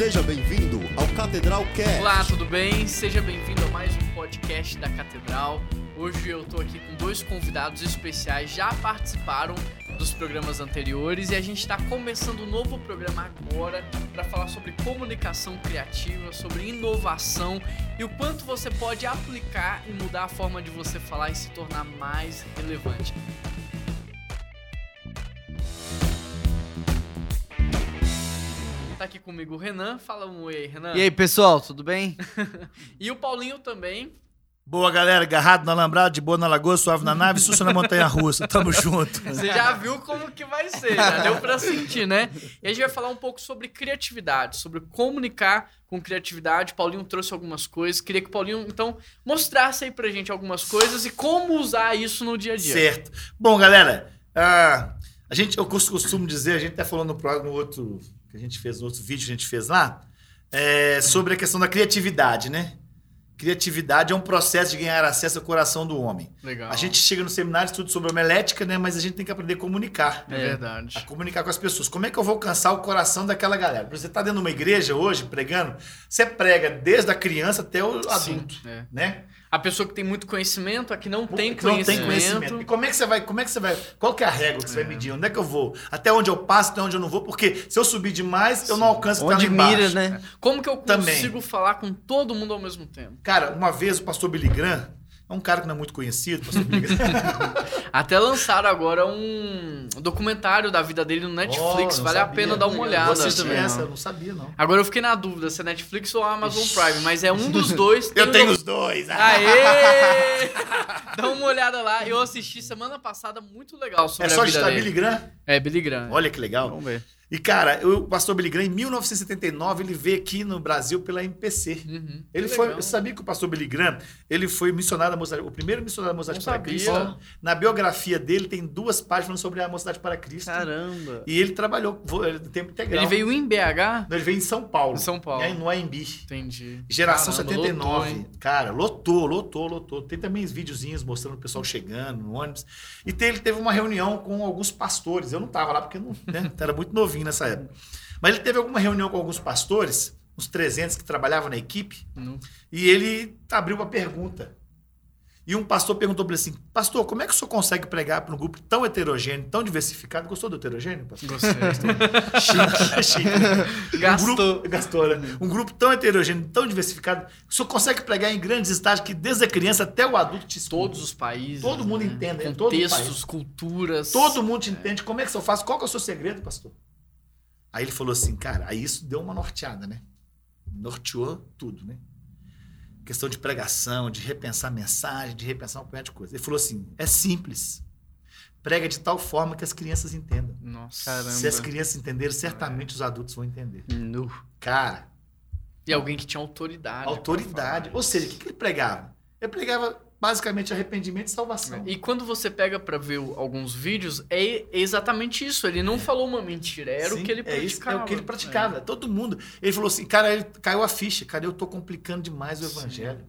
Seja bem-vindo ao Catedral Cast. Olá, tudo bem? Seja bem-vindo a mais um podcast da Catedral. Hoje eu tô aqui com dois convidados especiais, já participaram dos programas anteriores e a gente está começando um novo programa agora para falar sobre comunicação criativa, sobre inovação e o quanto você pode aplicar e mudar a forma de você falar e se tornar mais relevante. Tá aqui comigo o Renan. Fala um oi Renan. E aí, pessoal, tudo bem? E o Paulinho também. Boa, galera. Agarrado no alambrado, de boa na lagoa, suave na nave, susto na montanha russa. Tamo junto. Você já viu como que vai ser, já deu pra sentir, né? E a gente vai falar um pouco sobre criatividade, sobre comunicar com criatividade. Paulinho trouxe algumas coisas. Queria que o Paulinho, então, mostrasse aí pra gente algumas coisas e como usar isso no dia a dia. Certo. Bom, galera, ah, a gente, eu costumo dizer, a gente até falou no, no outro que a gente fez, no outro vídeo que a gente fez lá, é, sobre a questão da criatividade, né? Criatividade é um processo de ganhar acesso ao coração do homem. Legal. A gente chega no seminário, estuda sobre homelética, né? Mas a gente tem que aprender a comunicar. É verdade. a comunicar com as pessoas. Como é que eu vou alcançar o coração daquela galera? Você está dentro de uma igreja hoje, pregando, você prega desde a criança até o adulto, Sim, é. né? A pessoa que tem muito conhecimento, a que não tem Que não conhecimento. tem conhecimento. E como é que você vai, como é que você vai, qual que é a régua que você vai medir? Onde é que eu vou? Até onde eu passo, até onde eu não vou? Porque se eu subir demais, eu não alcanço Onde estar lá mira, embaixo. né? Como que eu Também. consigo falar com todo mundo ao mesmo tempo? Cara, uma vez o pastor Billy Graham, é um cara que não é muito conhecido. Até lançaram agora um documentário da vida dele no Netflix. Oh, não vale a sabia. pena dar uma olhada. Vou também. essa, eu não sabia, não. Agora eu fiquei na dúvida se é Netflix ou Amazon Prime, mas é um dos dois. Eu um tenho doc- os dois. Aê! Dá uma olhada lá. Eu assisti semana passada, muito legal sobre É só a vida digitar dele. Billy Graham? É, Billy Graham. Olha que legal. Vamos ver. E, cara, eu- o pastor Billy Graham, em 1979, ele veio aqui no Brasil pela MPC. Uhum. Ele foi, legal. eu sabia que o pastor Billy Graham, ele foi missionário da Mocidade, o primeiro missionário da Mocidade para. Cristo. Na biografia dele tem duas páginas sobre a Mocidade para Cristo. Caramba. E ele trabalhou tempo integral. Ele veio em BH? Não, ele veio em São Paulo. Em São Paulo. em- No AMB. Entendi. Geração Caramba, 79. lotou, cara, lotou, lotou, lotou. Tem também os videozinhos mostrando o pessoal chegando no ônibus. E ele teve uma reunião com alguns pastores. Eu não tava lá porque não, né, era muito novinho nessa época. Mas ele teve alguma reunião com alguns pastores, uns 300 que trabalhavam na equipe, Não. e ele abriu uma pergunta. E um pastor perguntou para ele assim: Pastor, como é que o senhor consegue pregar para um grupo tão heterogêneo, tão diversificado? Gostou do heterogêneo, pastor? Gostei. Chique, chique. né? Gastou. Um grupo, gastou, né? Um grupo tão heterogêneo, tão diversificado, que o senhor consegue pregar em grandes estágios que desde a criança até o adulto te escuta. Todos os países. Todo mundo né? entende, é todo o Contextos, país. culturas. Todo mundo te entende. Como é que o senhor faz? Qual é o seu segredo, pastor? Aí ele falou assim, cara, aí isso deu uma norteada, né? Norteou tudo, né? Questão de pregação, de repensar mensagem, de repensar um punhado de coisa. Ele falou assim: é simples. Prega de tal forma que as crianças entendam. Nossa. Caramba. Se as crianças entenderem, certamente os adultos vão entender. Nu. Cara, E alguém que tinha autoridade. autoridade. Ou seja, o que, que ele pregava? Ele pregava basicamente arrependimento e salvação. E quando você pega pra ver o- alguns vídeos, é exatamente isso. Ele não falou uma mentira, era o Sim, que ele é praticava. isso, é o que ele praticava. Todo mundo. Ele falou assim, cara, ele caiu a ficha. Cara, eu tô complicando demais o Sim. evangelho.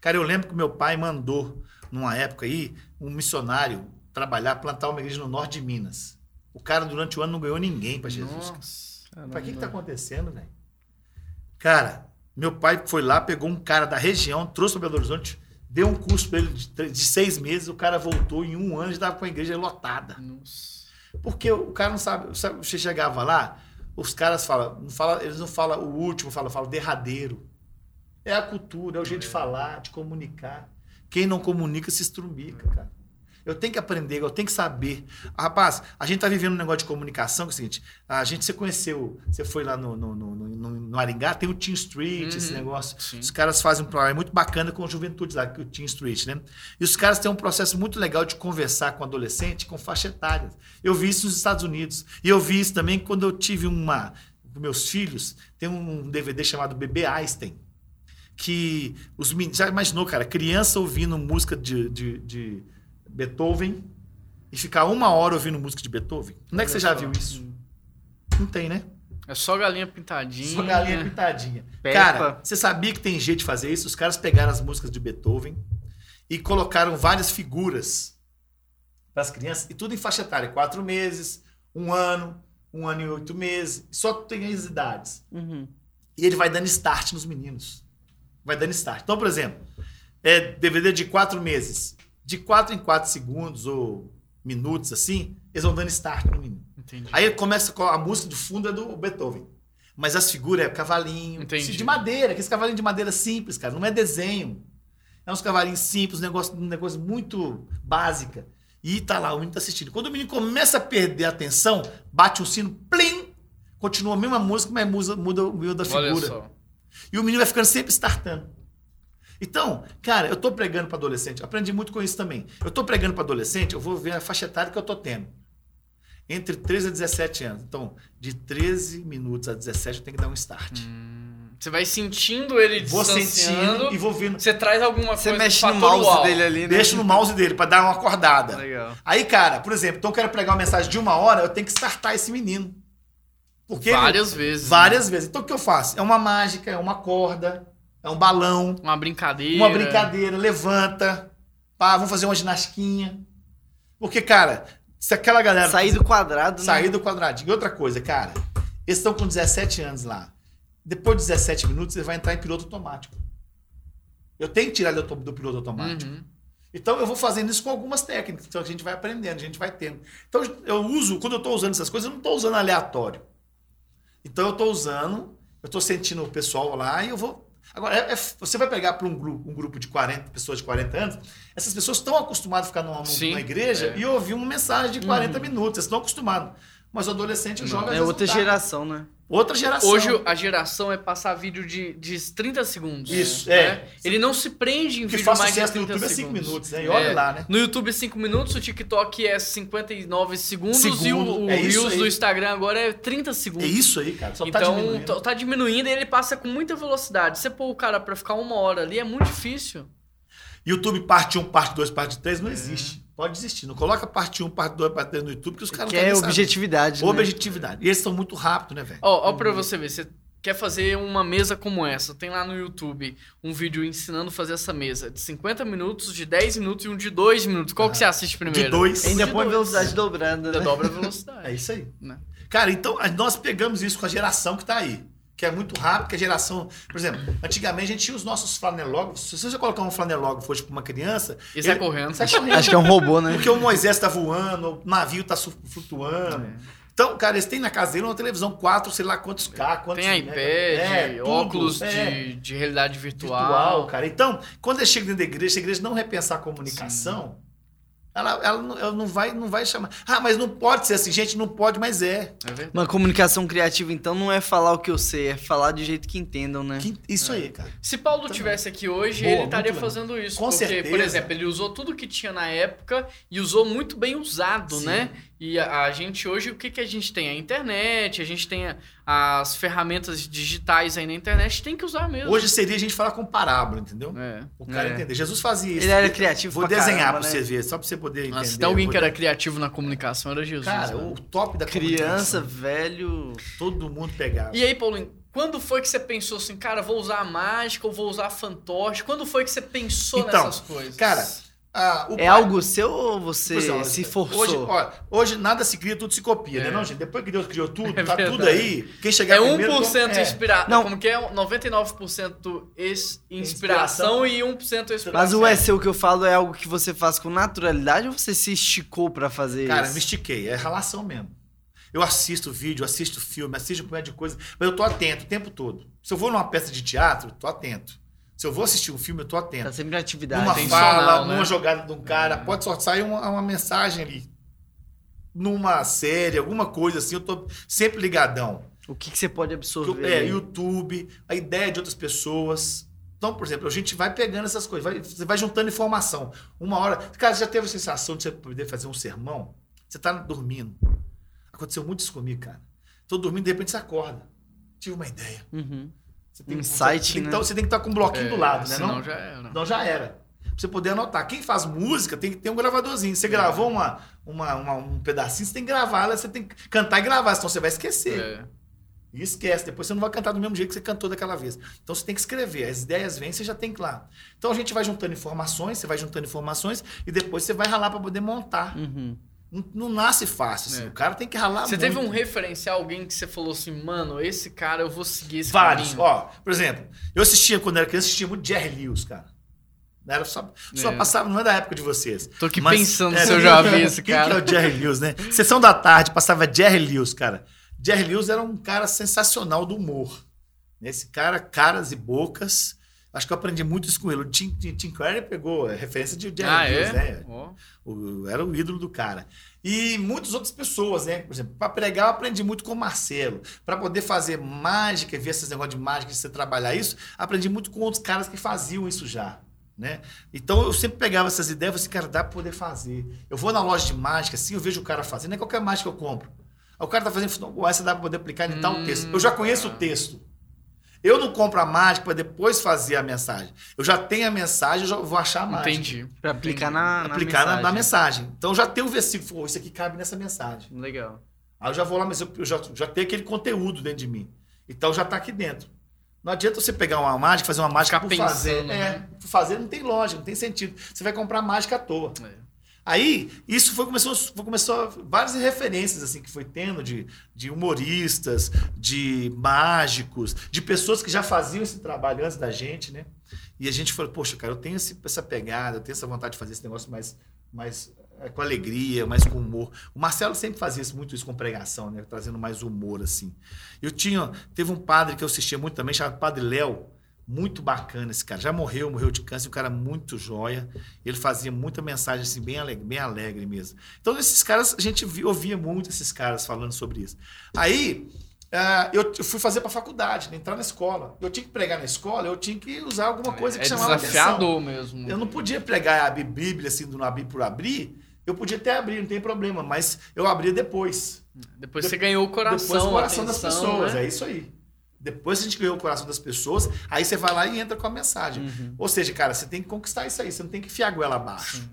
Cara, eu lembro que meu pai mandou, numa época aí, um missionário trabalhar, plantar uma igreja no norte de Minas. O cara, durante o ano, não ganhou ninguém para Jesus. Pra que que tá acontecendo, velho? Cara, meu pai foi lá, pegou um cara da região, trouxe para Belo Horizonte, deu um curso para ele de, de seis meses, o cara voltou em um ano e estava com a igreja lotada. Nossa. Porque o cara não sabe, sabe, você chegava lá, os caras falam, não fala, eles não falam o último, falam, falam derradeiro. É a cultura, é o jeito de falar, de comunicar. Quem não comunica se estrumbica, cara. Eu tenho que aprender, eu tenho que saber. Rapaz, a gente tá vivendo um negócio de comunicação, que é o seguinte, a gente, você conheceu, você foi lá no, no, no, no, no Aringá, tem o Team Street, esse Uhum, negócio. sim. Os caras fazem um programa muito bacana com a juventude lá, que é o Team Street, né? E os caras têm um processo muito legal de conversar com adolescente, com faixa etária. Eu vi isso nos Estados Unidos. E eu vi isso também quando eu tive uma. Com meus filhos, tem um DVD chamado Bebê Einstein. Que os meninos. Já imaginou, cara? Criança ouvindo música de, de, de Beethoven e ficar uma hora ouvindo música de Beethoven? Onde é que você já viu isso? Não tem, né? É só galinha pintadinha. Só galinha pintadinha. Peppa. Cara, você sabia que tem jeito de fazer isso? Os caras pegaram as músicas de Beethoven e colocaram várias figuras para as crianças, e tudo em faixa etária, quatro meses, um ano, um ano e oito meses, só tem as idades. Uhum. E ele vai dando start nos meninos. Vai dando start. Então, por exemplo, é DVD de quatro meses. De quatro em quatro segundos ou minutos, assim, eles vão dando start no menino. Entendi. Aí começa com a música do fundo é do Beethoven. Mas as figuras é cavalinho. Entendi. De madeira, aqueles cavalinhos de madeira simples, cara. Não é desenho. É uns cavalinhos simples, um negócio, um negócio muito básica. E tá lá, o menino tá assistindo. Quando o menino começa a perder a atenção, bate um sino, plim! Continua a mesma música, mas muda, muda o meio da Olha figura. só. E o menino vai ficando sempre startando. Então, cara, eu tô pregando para adolescente, aprendi muito com isso também. Eu tô pregando para adolescente, eu vou ver a faixa etária que eu tô tendo. Entre 13 a 17 anos. Então, de 13 minutos a 17 eu tenho que dar um start. Você vai sentindo ele Vou distanciando. sentindo e vou vendo. Você traz alguma Você coisa mexe no mouse uau. dele ali, né? Deixo no mouse dele para dar uma acordada. Legal. Aí, cara, por exemplo, então eu quero pregar uma mensagem de uma hora, eu tenho que startar esse menino. Porque Várias vezes. várias vezes. Então o que eu faço? É uma mágica, é uma corda, é um balão, Uma brincadeira. uma brincadeira, levanta, pá, vamos fazer uma ginastinha. Porque, cara, se aquela galera Sair do quadrado, né? sair do quadradinho. E outra coisa, cara, eles estão com 17 anos lá. Depois de 17 minutos, ele vai entrar em piloto automático. Eu tenho que tirar ele do, do piloto automático. Uhum. Então eu vou fazendo isso com algumas técnicas. Então a gente vai aprendendo, a gente vai tendo. Então eu uso, quando eu estou usando essas coisas, eu não estou usando aleatório. Então eu estou usando, eu estou sentindo o pessoal lá e eu vou. Agora, é- é- você vai pegar para um grupo, um grupo de 40 pessoas de 40 anos, essas pessoas estão acostumadas a ficar numa, numa igreja é. e ouvir uma mensagem de 40 minutos. Eles estão acostumados. Mas o adolescente joga. às É vezes, outra não tá. geração, né? Outra geração. Hoje a geração é passar vídeo de, de 30 segundos. Isso, né? é. Ele não se prende em que vídeo faz mais de sucesso no 30 YouTube é 5 segundos. minutos, né? E olha É. lá, né? No YouTube é 5 minutos, o TikTok é 59 segundos e o, Segundo, o é Reels do Instagram agora é 30 segundos. É isso aí, cara. Só tá então diminuindo. tá, tá diminuindo e ele passa com muita velocidade. Você pôr o cara pra ficar uma hora ali é muito difícil. YouTube parte 1, parte 2, parte 3 É. não existe. Pode existir. Não coloca parte 1, parte 2, parte 3 no YouTube, porque os caras Que não é saber. objetividade, né? Objetividade. E eles são muito rápidos, né, velho? Ó, ó pra você ver, você quer fazer uma mesa como essa, tem lá no YouTube um vídeo ensinando a fazer essa mesa de 50 minutos, de 10 minutos e um de 2 minutos. Qual que você assiste primeiro? De dois. Ainda De põe velocidade dobrada, Ainda né? dobra a velocidade. É isso aí. né? Cara, então nós pegamos isso com a geração que tá aí. Que é muito rápido, que a geração. Por exemplo, antigamente a gente tinha os nossos flanelógrafos. Se você colocar um flanelógrafo hoje pra uma criança. E sai correndo. Sai correndo. Acho que é um robô, né? Porque o Moisés tá voando, o navio tá su- flutuando. É. Então, cara, eles têm na casa dele uma televisão 4, sei lá quantos K, quantos Tem iPad, É, tudo, óculos é. de, de realidade virtual. virtual, cara. Então, quando ele chega dentro da igreja, se a igreja não repensar a comunicação, ela, ela, não, ela não vai, não vai chamar. Ah, mas não pode ser assim, gente, não pode, mas é. É. Uma comunicação criativa, então, não é falar o que eu sei, é falar do jeito que entendam, né? Que- Isso aí, cara. Se Paulo tivesse aqui hoje, Boa, ele estaria fazendo isso. Com porque, certeza. por exemplo, ele usou tudo que tinha na época e usou muito bem usado, Sim. né? E a, a gente hoje, o que, que a gente tem? A internet, a gente tem a- as ferramentas digitais aí na internet, tem que usar mesmo. Hoje seria a gente falar com parábola, entendeu? É. O cara É. entender. Jesus fazia isso. Ele era criativo Vou pra desenhar caramba, pra né? você ver, só pra você poder entender. Nossa, se tem alguém que era criativo na comunicação, era Jesus. Cara, né? o top da Criança, comunicação, velho. Todo mundo pegava. E aí, Paulinho, quando foi que você pensou assim, cara, vou usar a mágica ou vou usar a fantoche? Quando foi que você pensou Então, nessas coisas? cara, Ah, o É pai- algo seu ou você é, se Hoje, forçou? olha, hoje nada se cria, tudo se copia, É. né? Não, gente? Depois que Deus criou tudo, É tá tudo verdade. aí. Quem chegar É primeiro... 1% é. inspirado. Não. Como que é? 99% es- inspiração, e 1% expressão. Mas o é seu que eu falo é algo que você faz com naturalidade ou você se esticou pra fazer Cara, isso? me estiquei. É relação mesmo. Eu assisto vídeo, assisto filme, assisto um monte de coisa, mas eu tô atento o tempo todo. Se eu vou numa peça de teatro, tô atento. Se eu vou assistir um filme, eu tô atento. Tá sempre em atividade. intencional, fala, né? numa jogada de um cara, pode só sair uma, uma mensagem ali. Numa série, alguma coisa assim, eu tô sempre ligadão. O que, que você pode absorver? É, YouTube, a ideia de outras pessoas. Então, por exemplo, a gente vai pegando essas coisas, vai- você vai juntando informação. Uma hora. Cara, você já teve a sensação de você poder fazer um sermão? Você tá dormindo. Aconteceu muito isso comigo, cara. Tô dormindo, de repente você acorda. Tive uma ideia. Uhum. Você Um você insight, tem que né? tá- você tem que estar com um bloquinho do lado, né? Senão Não? já era. Não, já era. Pra você poder anotar. Quem faz música tem que ter um gravadorzinho. Você gravou uma, uma, uma- um pedacinho, você tem que gravar, você tem que cantar e gravar, senão você vai esquecer. É. E esquece, depois você não vai cantar do mesmo jeito que você cantou daquela vez. Então você tem que escrever, as ideias vêm, você já tem que ir lá. Então a gente vai juntando informações, você vai juntando informações e depois você vai ralar para poder montar. Uhum. Não, não nasce fácil. assim. É. O cara tem que ralar Você muito. teve um referencial, alguém que você falou assim, mano, esse cara eu vou seguir esse Vários. caminho. Ó, por exemplo, eu assistia, quando era criança, assistia muito Jerry Lewis, cara. Não Era só, só É. passava, não é da época de vocês. Tô aqui Mas- pensando é, se eu já vi esse quem cara. que é o Jerry Lewis, né? Sessão da tarde, passava Jerry Lewis, cara. Jerry Lewis era um cara sensacional do humor. Esse cara, caras e bocas. Acho que eu aprendi muito isso com ele. O Tim, Tim, Curry pegou a referência de Jerry Ah, Lewis, é? né? Ó. O- era o ídolo do cara. E muitas outras pessoas, né? Por exemplo, para pregar, eu aprendi muito com o Marcelo. Para poder fazer mágica, ver esses negócios de mágica, de você trabalhar isso, aprendi muito com outros caras que faziam isso já. Né? Então eu sempre pegava essas ideias e falei assim, cara, dá para poder fazer. Eu vou na loja de mágica, assim, eu vejo o cara fazendo, não é qualquer mágica que eu compro. O cara tá fazendo, "Não, essa dá para poder aplicar em tal Hum, texto. Eu já conheço o texto. Eu não compro a mágica para depois fazer a mensagem. Eu já tenho a mensagem, eu já vou achar a mágica Entendi. Pra aplicar na, na aplicar na, mensagem. na mensagem. Então já tem o versículo, "Pô, isso aqui cabe nessa mensagem. Legal. Aí eu já vou lá, mas eu, eu já, já tenho aquele conteúdo dentro de mim. Então já está aqui dentro. Não adianta você pegar uma mágica, fazer uma mágica Ficar por fazer. É, né? por fazer não tem lógica, não tem sentido. Você vai comprar mágica à toa. É. Aí, isso foi começou, foi, começou várias referências assim que foi tendo de, de humoristas, de mágicos, de pessoas que já faziam esse trabalho antes da gente, né? E a gente falou, poxa, cara, eu tenho esse- essa pegada, eu tenho essa vontade de fazer esse negócio mais, mais é, com alegria, mais com humor. O Marcelo sempre fazia muito isso com pregação, né? Trazendo mais humor, assim. Eu tinha, teve um padre que eu assistia muito também, chamado Padre Léo, muito bacana esse cara. Já morreu, morreu de câncer, um cara muito joia. Ele fazia muita mensagem assim, bem alegre, bem alegre mesmo. Então, esses caras, a gente vi- ouvia muito esses caras falando sobre isso. Aí, ah, eu eu fui fazer para faculdade, né, entrar na escola. Eu tinha que pregar na escola, eu tinha que usar alguma coisa que é chamava atenção. desafiador mesmo. Eu não podia pregar a Bí- Bíblia assim, do abrir por abrir. Eu podia até abrir, não tem problema, mas eu abria depois. Depois você ganhou o coração, Depois o coração das atenção, pessoas, né? é isso aí. Depois que a gente ganhou o coração das pessoas, aí você vai lá e entra com a mensagem. Uhum. Ou seja, cara, você tem que conquistar isso aí, você não tem que enfiar a goela abaixo.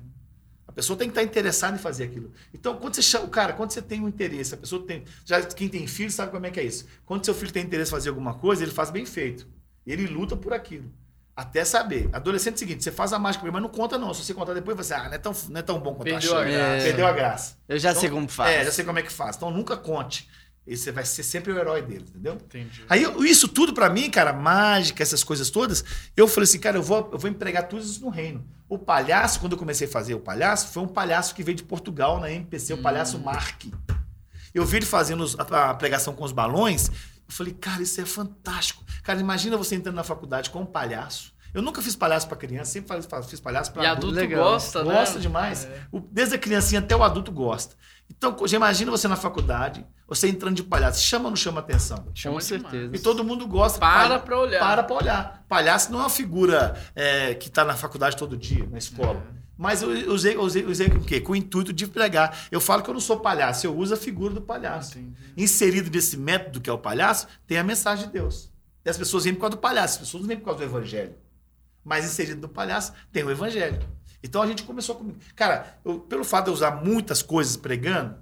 A pessoa tem que estar interessada em fazer aquilo. Então, quando você chama, cara, quando você tem um interesse, a pessoa tem, já quem tem filho sabe como é que é isso. Quando seu filho tem interesse em fazer alguma coisa, ele faz bem feito. Ele luta por aquilo. Até saber. Adolescente é o seguinte, você faz a mágica primeiro, mas não conta não. Se você contar depois, você, ah, não é tão, não é tão bom quanto Perdeu eu a graça. Perdeu a graça. Eu já sei Então, como faz. É, já sei como é que faz. Então nunca conte. E você vai ser sempre o herói dele, entendeu? Entendi. Aí isso tudo pra mim, cara, mágica, essas coisas todas, eu falei assim, cara, eu vou, eu vou empregar tudo isso no reino. O palhaço, quando eu comecei a fazer o palhaço, foi um palhaço que veio de Portugal na MPC, o palhaço Mark. Eu vi ele fazendo a, pregação com os balões, eu falei, cara, isso é fantástico. Cara, imagina você entrando na faculdade com um palhaço. Eu nunca fiz palhaço pra criança, sempre fiz palhaço pra E adulto. adulto legal. gosta, né? Gosta demais. É. Desde a criancinha até o adulto gosta. Então, já imagina você na faculdade, você entrando de palhaço. Chama ou não chama atenção? Chama Com certeza. E todo mundo gosta. Para pra olhar. Para pra olhar. Palhaço não é uma figura é, que está na faculdade todo dia, na escola. É. Mas eu usei, usei, usei com o quê? Com o intuito de pregar. Eu falo que eu não sou palhaço, eu uso a figura do palhaço. Entendi. Inserido nesse método que é o palhaço, tem a mensagem de Deus. E as pessoas vêm por causa do palhaço, as pessoas não vêm por causa do evangelho. Mas inserido no palhaço tem o evangelho. Então a gente começou comigo. Cara, eu- pelo fato de eu usar muitas coisas pregando,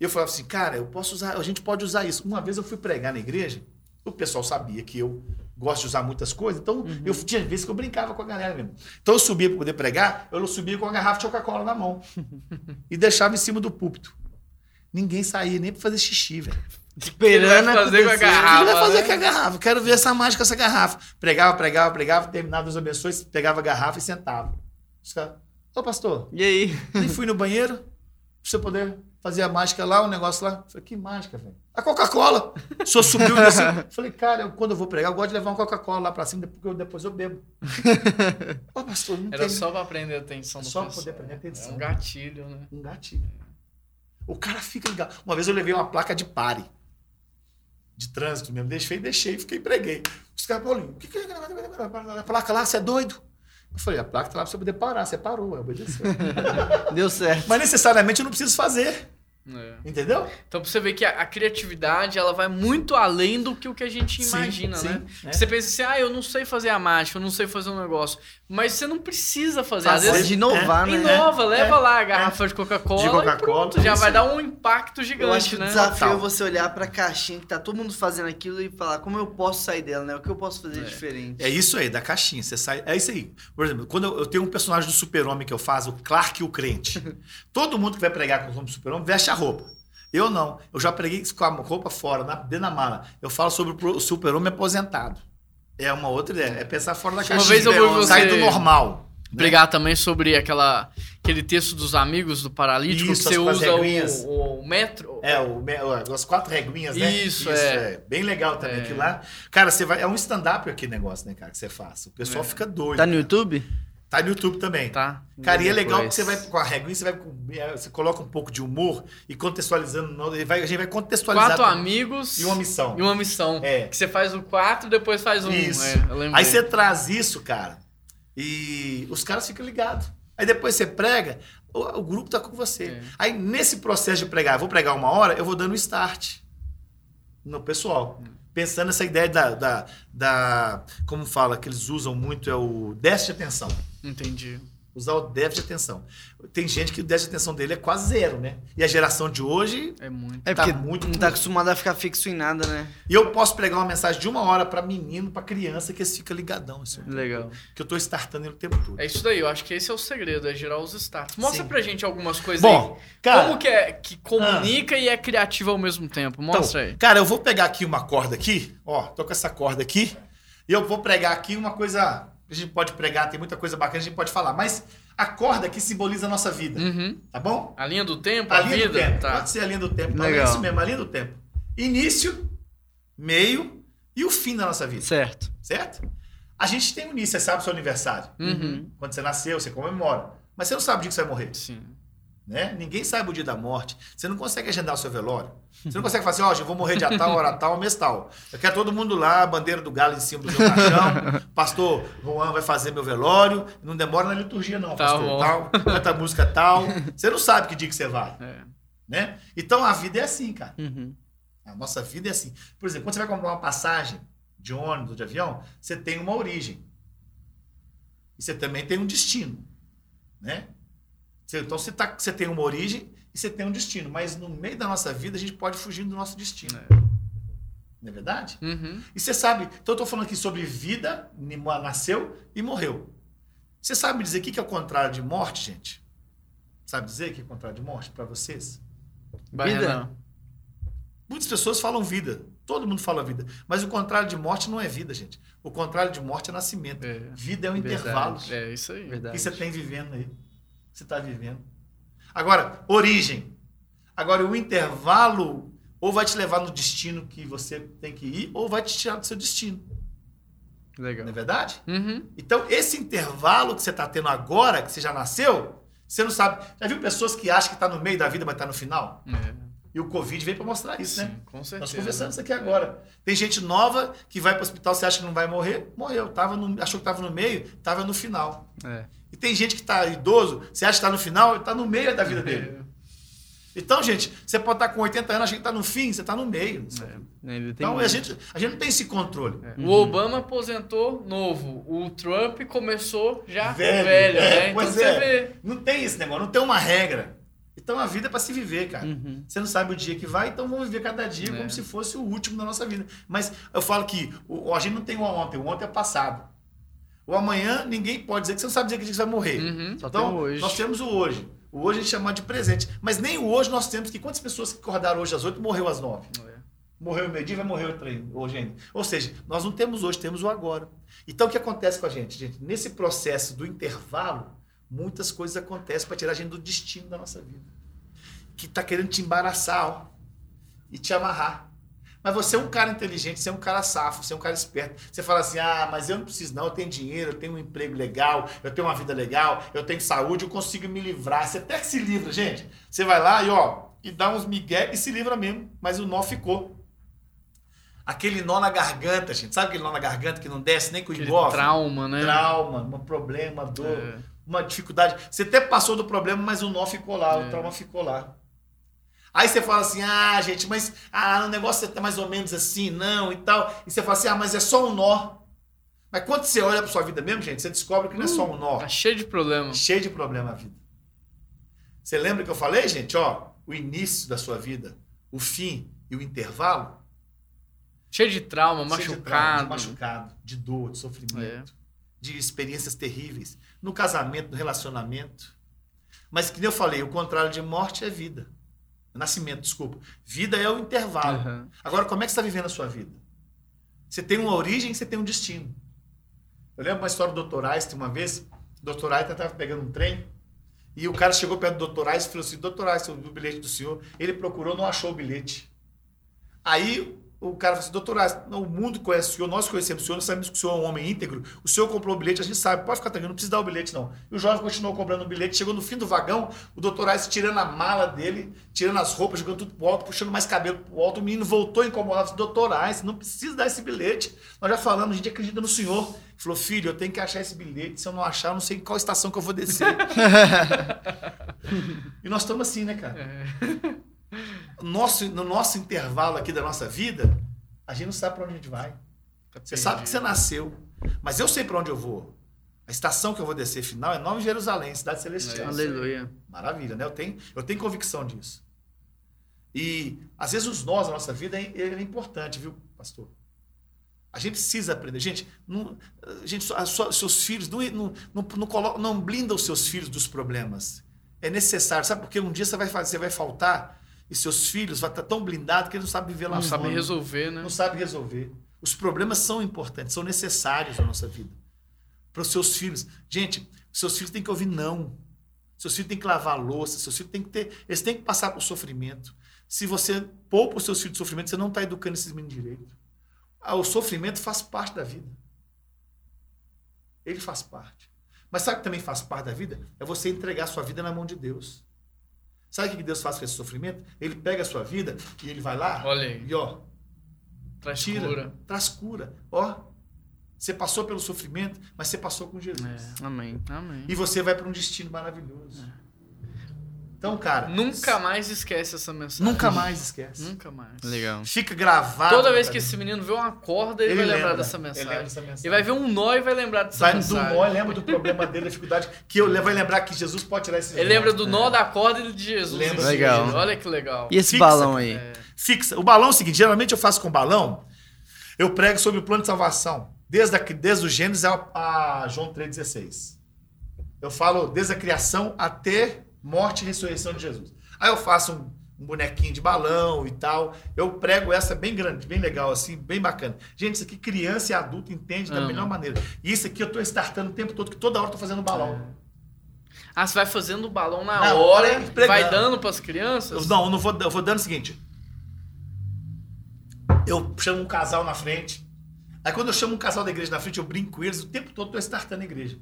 eu falava assim, cara, eu posso usar, a gente pode usar isso. Uma vez eu fui pregar na igreja, o pessoal sabia que eu gosto de usar muitas coisas, então eu tinha vezes que eu brincava com a galera mesmo. Então eu subia para poder pregar, eu subia com a garrafa de Coca-Cola na mão e deixava em cima do púlpito. Ninguém saía nem para fazer xixi, velho. Esperando vai fazer com a acontecer. O que ele vai garrafa, fazer né? com a garrafa? Quero ver essa mágica com essa garrafa. Pregava, pregava, pregava, terminava Deus abençoe, pegava a garrafa e sentava. Os caras, ô pastor, E aí? nem fui no banheiro pra você poder fazer a mágica lá, o negócio lá. Eu Falei, que mágica, velho? A Coca-Cola. O senhor subiu e desceu. Eu Falei, cara, eu, quando eu vou pregar, eu gosto de levar uma Coca-Cola lá pra cima, porque eu- depois eu bebo. Ô pastor, não Era tem só pra prender a atenção do Só pra poder prender a atenção. É um gatilho, né? um gatilho. O cara fica ligado. Uma vez eu levei uma placa de pare. De trânsito mesmo. Deixei, deixei, fiquei e preguei. Os caras, Paulinho, o que, que é a placa lá? Você é doido? Eu falei, a placa tá lá pra você poder parar. Você parou, obedeceu. Deu certo. Mas necessariamente eu não preciso fazer. É. Entendeu? Então pra você ver que a, a criatividade ela vai muito além do que o que a gente imagina, sim, né? é. Você pensa assim, ah, eu não sei fazer a mágica, eu não sei fazer um negócio. Mas você não precisa fazer. Fazer Às vezes de inovar, né? inova, leva é, lá a garrafa de Coca-Cola e pronto, já isso. vai dar um impacto Eu acho gigante, que o né? desafio é Total. você olhar pra caixinha que tá todo mundo fazendo aquilo e falar como eu posso sair dela, né? O que eu posso fazer É. diferente. É isso aí, da caixinha. Você sai. É isso aí. Por exemplo, quando eu, eu tenho um personagem do super-homem que eu faço, o Clark o Crente. Todo mundo que vai pregar com o nome do super-homem veste a roupa. Eu não. Eu já preguei com a roupa fora, na, dentro da mala. Eu falo sobre o o super-homem aposentado. É uma outra ideia. É pensar fora da Uma caixinha. vez eu vi você- Sair do normal. né? Pregar também sobre aquela, aquele texto dos amigos do paralítico Isso, que você usa regrinhas. o, o metro. É, o, o- as quatro reguinhas, né? Isso, é. Bem legal também. É. Aquilo lá. Cara, você vai. É um stand-up aquele negócio, né, cara, que você faz. O pessoal É. fica doido. Tá no cara. YouTube? Tá no YouTube também. Tá? Cara, e é legal que você vai com a reguinha, você vai é, você coloca um pouco de humor e contextualizando, vai- a gente vai contextualizar Quatro também. amigos e uma missão. e uma missão. É. Que você faz o quatro depois faz um. Isso. É, eu lembrei. Aí você traz isso, cara, e os caras ficam ligados. Aí depois você prega, o, o grupo tá com você. É. Aí nesse processo de pregar, eu vou pregar uma hora, eu vou dando start no pessoal. Hum. Pensando nessa ideia da, da, da- Como fala, que eles usam muito, é o déficit atenção. Entendi. Usar o déficit de atenção. Tem gente que o déficit de atenção dele é quase zero, né? E a geração de hoje. É muito. É Tá porque muito não tá acostumado a ficar fixo em nada, né? E eu posso pregar uma mensagem de uma hora pra menino, pra criança, que eles ficam ligadão. Assim, Legal. Que eu tô startando ele o tempo todo. É isso daí, eu acho que esse é o segredo, é gerar os status. Mostra Sim. pra gente algumas coisas Bom, aí. cara. Como que é que comunica e é criativo ao mesmo tempo? Mostra então, aí. Cara, eu vou pegar aqui uma corda aqui, ó, tô com essa corda aqui, e eu vou pregar aqui uma coisa. A gente pode pregar, tem muita coisa bacana, a gente pode falar, mas a corda aqui simboliza a nossa vida, Uhum. tá bom? A linha do tempo, A a, linha vida. do tempo. Tá. Pode ser a linha do tempo. Então, é isso mesmo, a linha do tempo. Início, meio e o fim da nossa vida. Certo. Certo? A gente tem um início, você sabe o seu aniversário. Uhum. Quando você nasceu, você comemora. Mas você não sabe o dia que você vai morrer. Sim. Né? Ninguém sabe o dia da morte. Você não consegue agendar o seu velório. Você não consegue falar assim, ó, eu vou morrer dia tal, hora tal, mês tal. Eu quero todo mundo lá, bandeira do galo em cima do meu caixão. Pastor Juan vai fazer meu velório. Não demora na liturgia, não, Tá pastor. bom. Tal, canta música tal. Você não sabe que dia que você vai. É. Né? Então a vida é assim, cara. Uhum. A nossa vida é assim. Por exemplo, quando você vai comprar uma passagem de ônibus, de avião, você tem uma origem. E você também tem um destino. Né? Então você, tá, você tem uma origem e você tem um destino. Mas no meio da nossa vida a gente pode fugir do nosso destino. Não é verdade? Uhum. E você sabe, então eu estou falando aqui sobre vida, nasceu e morreu. Você sabe me dizer o que é o contrário de morte, gente? Sabe dizer o que é o contrário de morte para vocês? Vai, Vida. Renan. Muitas pessoas falam vida. Todo mundo fala vida. Mas o contrário de morte não é vida, gente. O contrário de morte é nascimento. É. Vida é um Verdade. intervalo. É isso aí. Verdade. que você tem vivendo aí? Você está vivendo. Agora, origem. Agora, o intervalo ou vai te levar no destino que você tem que ir, ou vai te tirar do seu destino. Legal. Não é verdade? Uhum. Então, esse intervalo que você está tendo agora, que você já nasceu, você não sabe. Já viu pessoas que acham que está no meio da vida, mas está no final? É. E o Covid veio para mostrar isso, né? Sim, com certeza. Nós conversamos isso aqui agora. Tem gente nova que vai para o hospital, você acha que não vai morrer? Morreu. Tava no- achou que estava no meio, estava no final. É. E tem gente que está idoso, você acha que está no final, está no meio da vida dele. É. Então, gente, você pode estar com 80 anos, achando que está no fim, você está no meio. Ele tem Então, a gente, a gente não tem esse controle. É. O Obama aposentou novo. O Trump começou já velho, Velho, é, né? Então pois você é. vê. Não tem esse negócio, não tem uma regra. Então a vida é para se viver, cara. Uhum. Você não sabe o dia que vai, então vamos viver cada dia É. como se fosse o último da nossa vida. Mas eu falo que o, a gente não tem o ontem, o ontem é passado. O amanhã, ninguém pode dizer que você não sabe dizer que você vai morrer. Uhum. Só tem Então, hoje. nós temos o hoje. O hoje a gente chama de presente. Mas nem o hoje nós temos que quantas pessoas que acordaram hoje às 8 morreu às 9? É. Morreu meio-dia, vai morrer hoje ainda. Ou seja, nós não temos hoje, temos o agora. Então o que acontece com a gente, gente? Nesse processo do intervalo, muitas coisas acontecem para tirar a gente do destino da nossa vida. Que está querendo te embaraçar ó, e te amarrar. Mas você é um cara inteligente, você é um cara safo, você é um cara esperto. Você fala assim: ah, mas eu não preciso, não. Eu tenho dinheiro, eu tenho um emprego legal, eu tenho uma vida legal, eu tenho saúde, eu consigo me livrar. Você até que se livra, gente. Você vai lá e, ó, e dá uns migué e se livra mesmo. Mas o nó ficou. Aquele nó na garganta, gente. Sabe aquele nó na garganta que não desce nem com o trauma, né? Trauma, um problema, dor, É. uma dificuldade. Você até passou do problema, mas o nó ficou lá, É. o trauma ficou lá. Aí você fala assim, ah, gente, mas ah, o negócio tá mais ou menos assim, não, e tal. E você fala assim, ah, mas é só um nó. Mas quando você olha pra sua vida mesmo, gente, você descobre que não é só um nó. Tá cheio de problema. Cheio de problema a vida. Você lembra que eu falei, gente? Ó, o início da sua vida, o fim e o intervalo. Cheio de trauma, cheio de machucado. trauma, de machucado, de dor, de sofrimento, de experiências terríveis. No casamento, no relacionamento. Mas que nem eu falei, o contrário de morte é vida. Nascimento, desculpa. Vida é o intervalo. Uhum. Agora, como é que você está vivendo a sua vida? Você tem uma origem você tem um destino. Eu lembro uma história do Dr. Einstein, uma vez, o Dr. Einstein estava pegando um trem e o cara chegou perto do Dr. Einstein e falou assim, Dr. Einstein, o bilhete do senhor, ele procurou, não achou o bilhete. Aí o cara falou assim, doutor, o mundo conhece o senhor, nós conhecemos o senhor, nós sabemos que o senhor é um homem íntegro, o senhor comprou o bilhete, a gente sabe, pode ficar tranquilo, não precisa dar o bilhete não. E o jovem continuou comprando o bilhete, chegou no fim do vagão, o doutor tirando a mala dele, tirando as roupas, jogando tudo pro alto, puxando mais cabelo pro alto, o menino voltou incomodado, disse, doutor não precisa dar esse bilhete, nós já falamos, a gente acredita no senhor. Ele falou, filho, eu tenho que achar esse bilhete, se eu não achar, eu não sei em qual estação que eu vou descer. e nós estamos assim, né, cara? Nosso, no nosso intervalo aqui da nossa vida, a gente não sabe para onde a gente vai. Você sabe que você nasceu, mas eu sei para onde eu vou. A estação que eu vou descer final é Nova Jerusalém, cidade celestial. Aleluia. Maravilha, né? Eu tenho, eu tenho convicção disso. E às vezes os nós na nossa vida é, é importante, viu, pastor? A gente precisa aprender. Gente, não, gente sua, seus filhos, não, não, não, não, coloca, não blinda os seus filhos dos problemas. É necessário, sabe? Porque um dia você vai, fazer, você vai faltar e seus filhos vão estar tão blindados que eles não sabem viver lá Não fora. sabe resolver, né? Não sabe resolver. Os problemas são importantes, são necessários na nossa vida. Para os seus filhos. Gente, seus filhos têm que ouvir não. Seus filhos têm que lavar a louça, seus filhos têm que ter. Eles têm que passar por sofrimento. Se você poupa os seus filhos de sofrimento, você não está educando esses meninos direito. Ah, o sofrimento faz parte da vida. Ele faz parte. Mas sabe o que também faz parte da vida? É você entregar a sua vida na mão de Deus. Sabe o que Deus faz com esse sofrimento? Ele pega a sua vida e ele vai lá Olha e ó, Traz tira, cura. traz cura. Ó, você passou pelo sofrimento, mas você passou com Jesus. É. Amém. Amém. E você vai para um destino maravilhoso. Então, cara, Nunca mais esquece essa mensagem. nunca mais esquece. Nunca mais. Legal. Fica gravado. Toda vez na que esse menino vê uma corda, ele, Ele vai lembrar lembra, dessa ele mensagem. lembra dessa mensagem. Ele vai ver um nó e vai lembrar dessa vai do mensagem. nó, lembra do problema dele, da dificuldade, que eu vai lembrar que Jesus pode tirar esse Ele lembra do nó da corda e de Jesus. Lembra em Legal. Olha que legal. E esse Fixa, balão aí? É. Fixa. O balão é o seguinte, geralmente eu faço com balão, eu prego sobre o plano de salvação, desde, a, desde o Gênesis a, a João 3,16. Eu falo desde a criação até morte e ressurreição de Jesus. Aí eu faço um, um bonequinho de balão e tal. Eu prego essa bem grande, bem legal, assim, bem bacana. Gente, isso aqui criança e adulto entende da melhor maneira. E isso aqui eu tô startando o tempo todo, que toda hora eu tô fazendo balão. Ah, você vai fazendo o balão na, Na hora, hora pregando. vai dando pras crianças? Eu, não, eu não vou, eu vou dando o seguinte. Eu chamo um casal na frente. Aí quando eu chamo um casal da igreja na frente, eu brinco com eles, o tempo todo eu tô startando a igreja.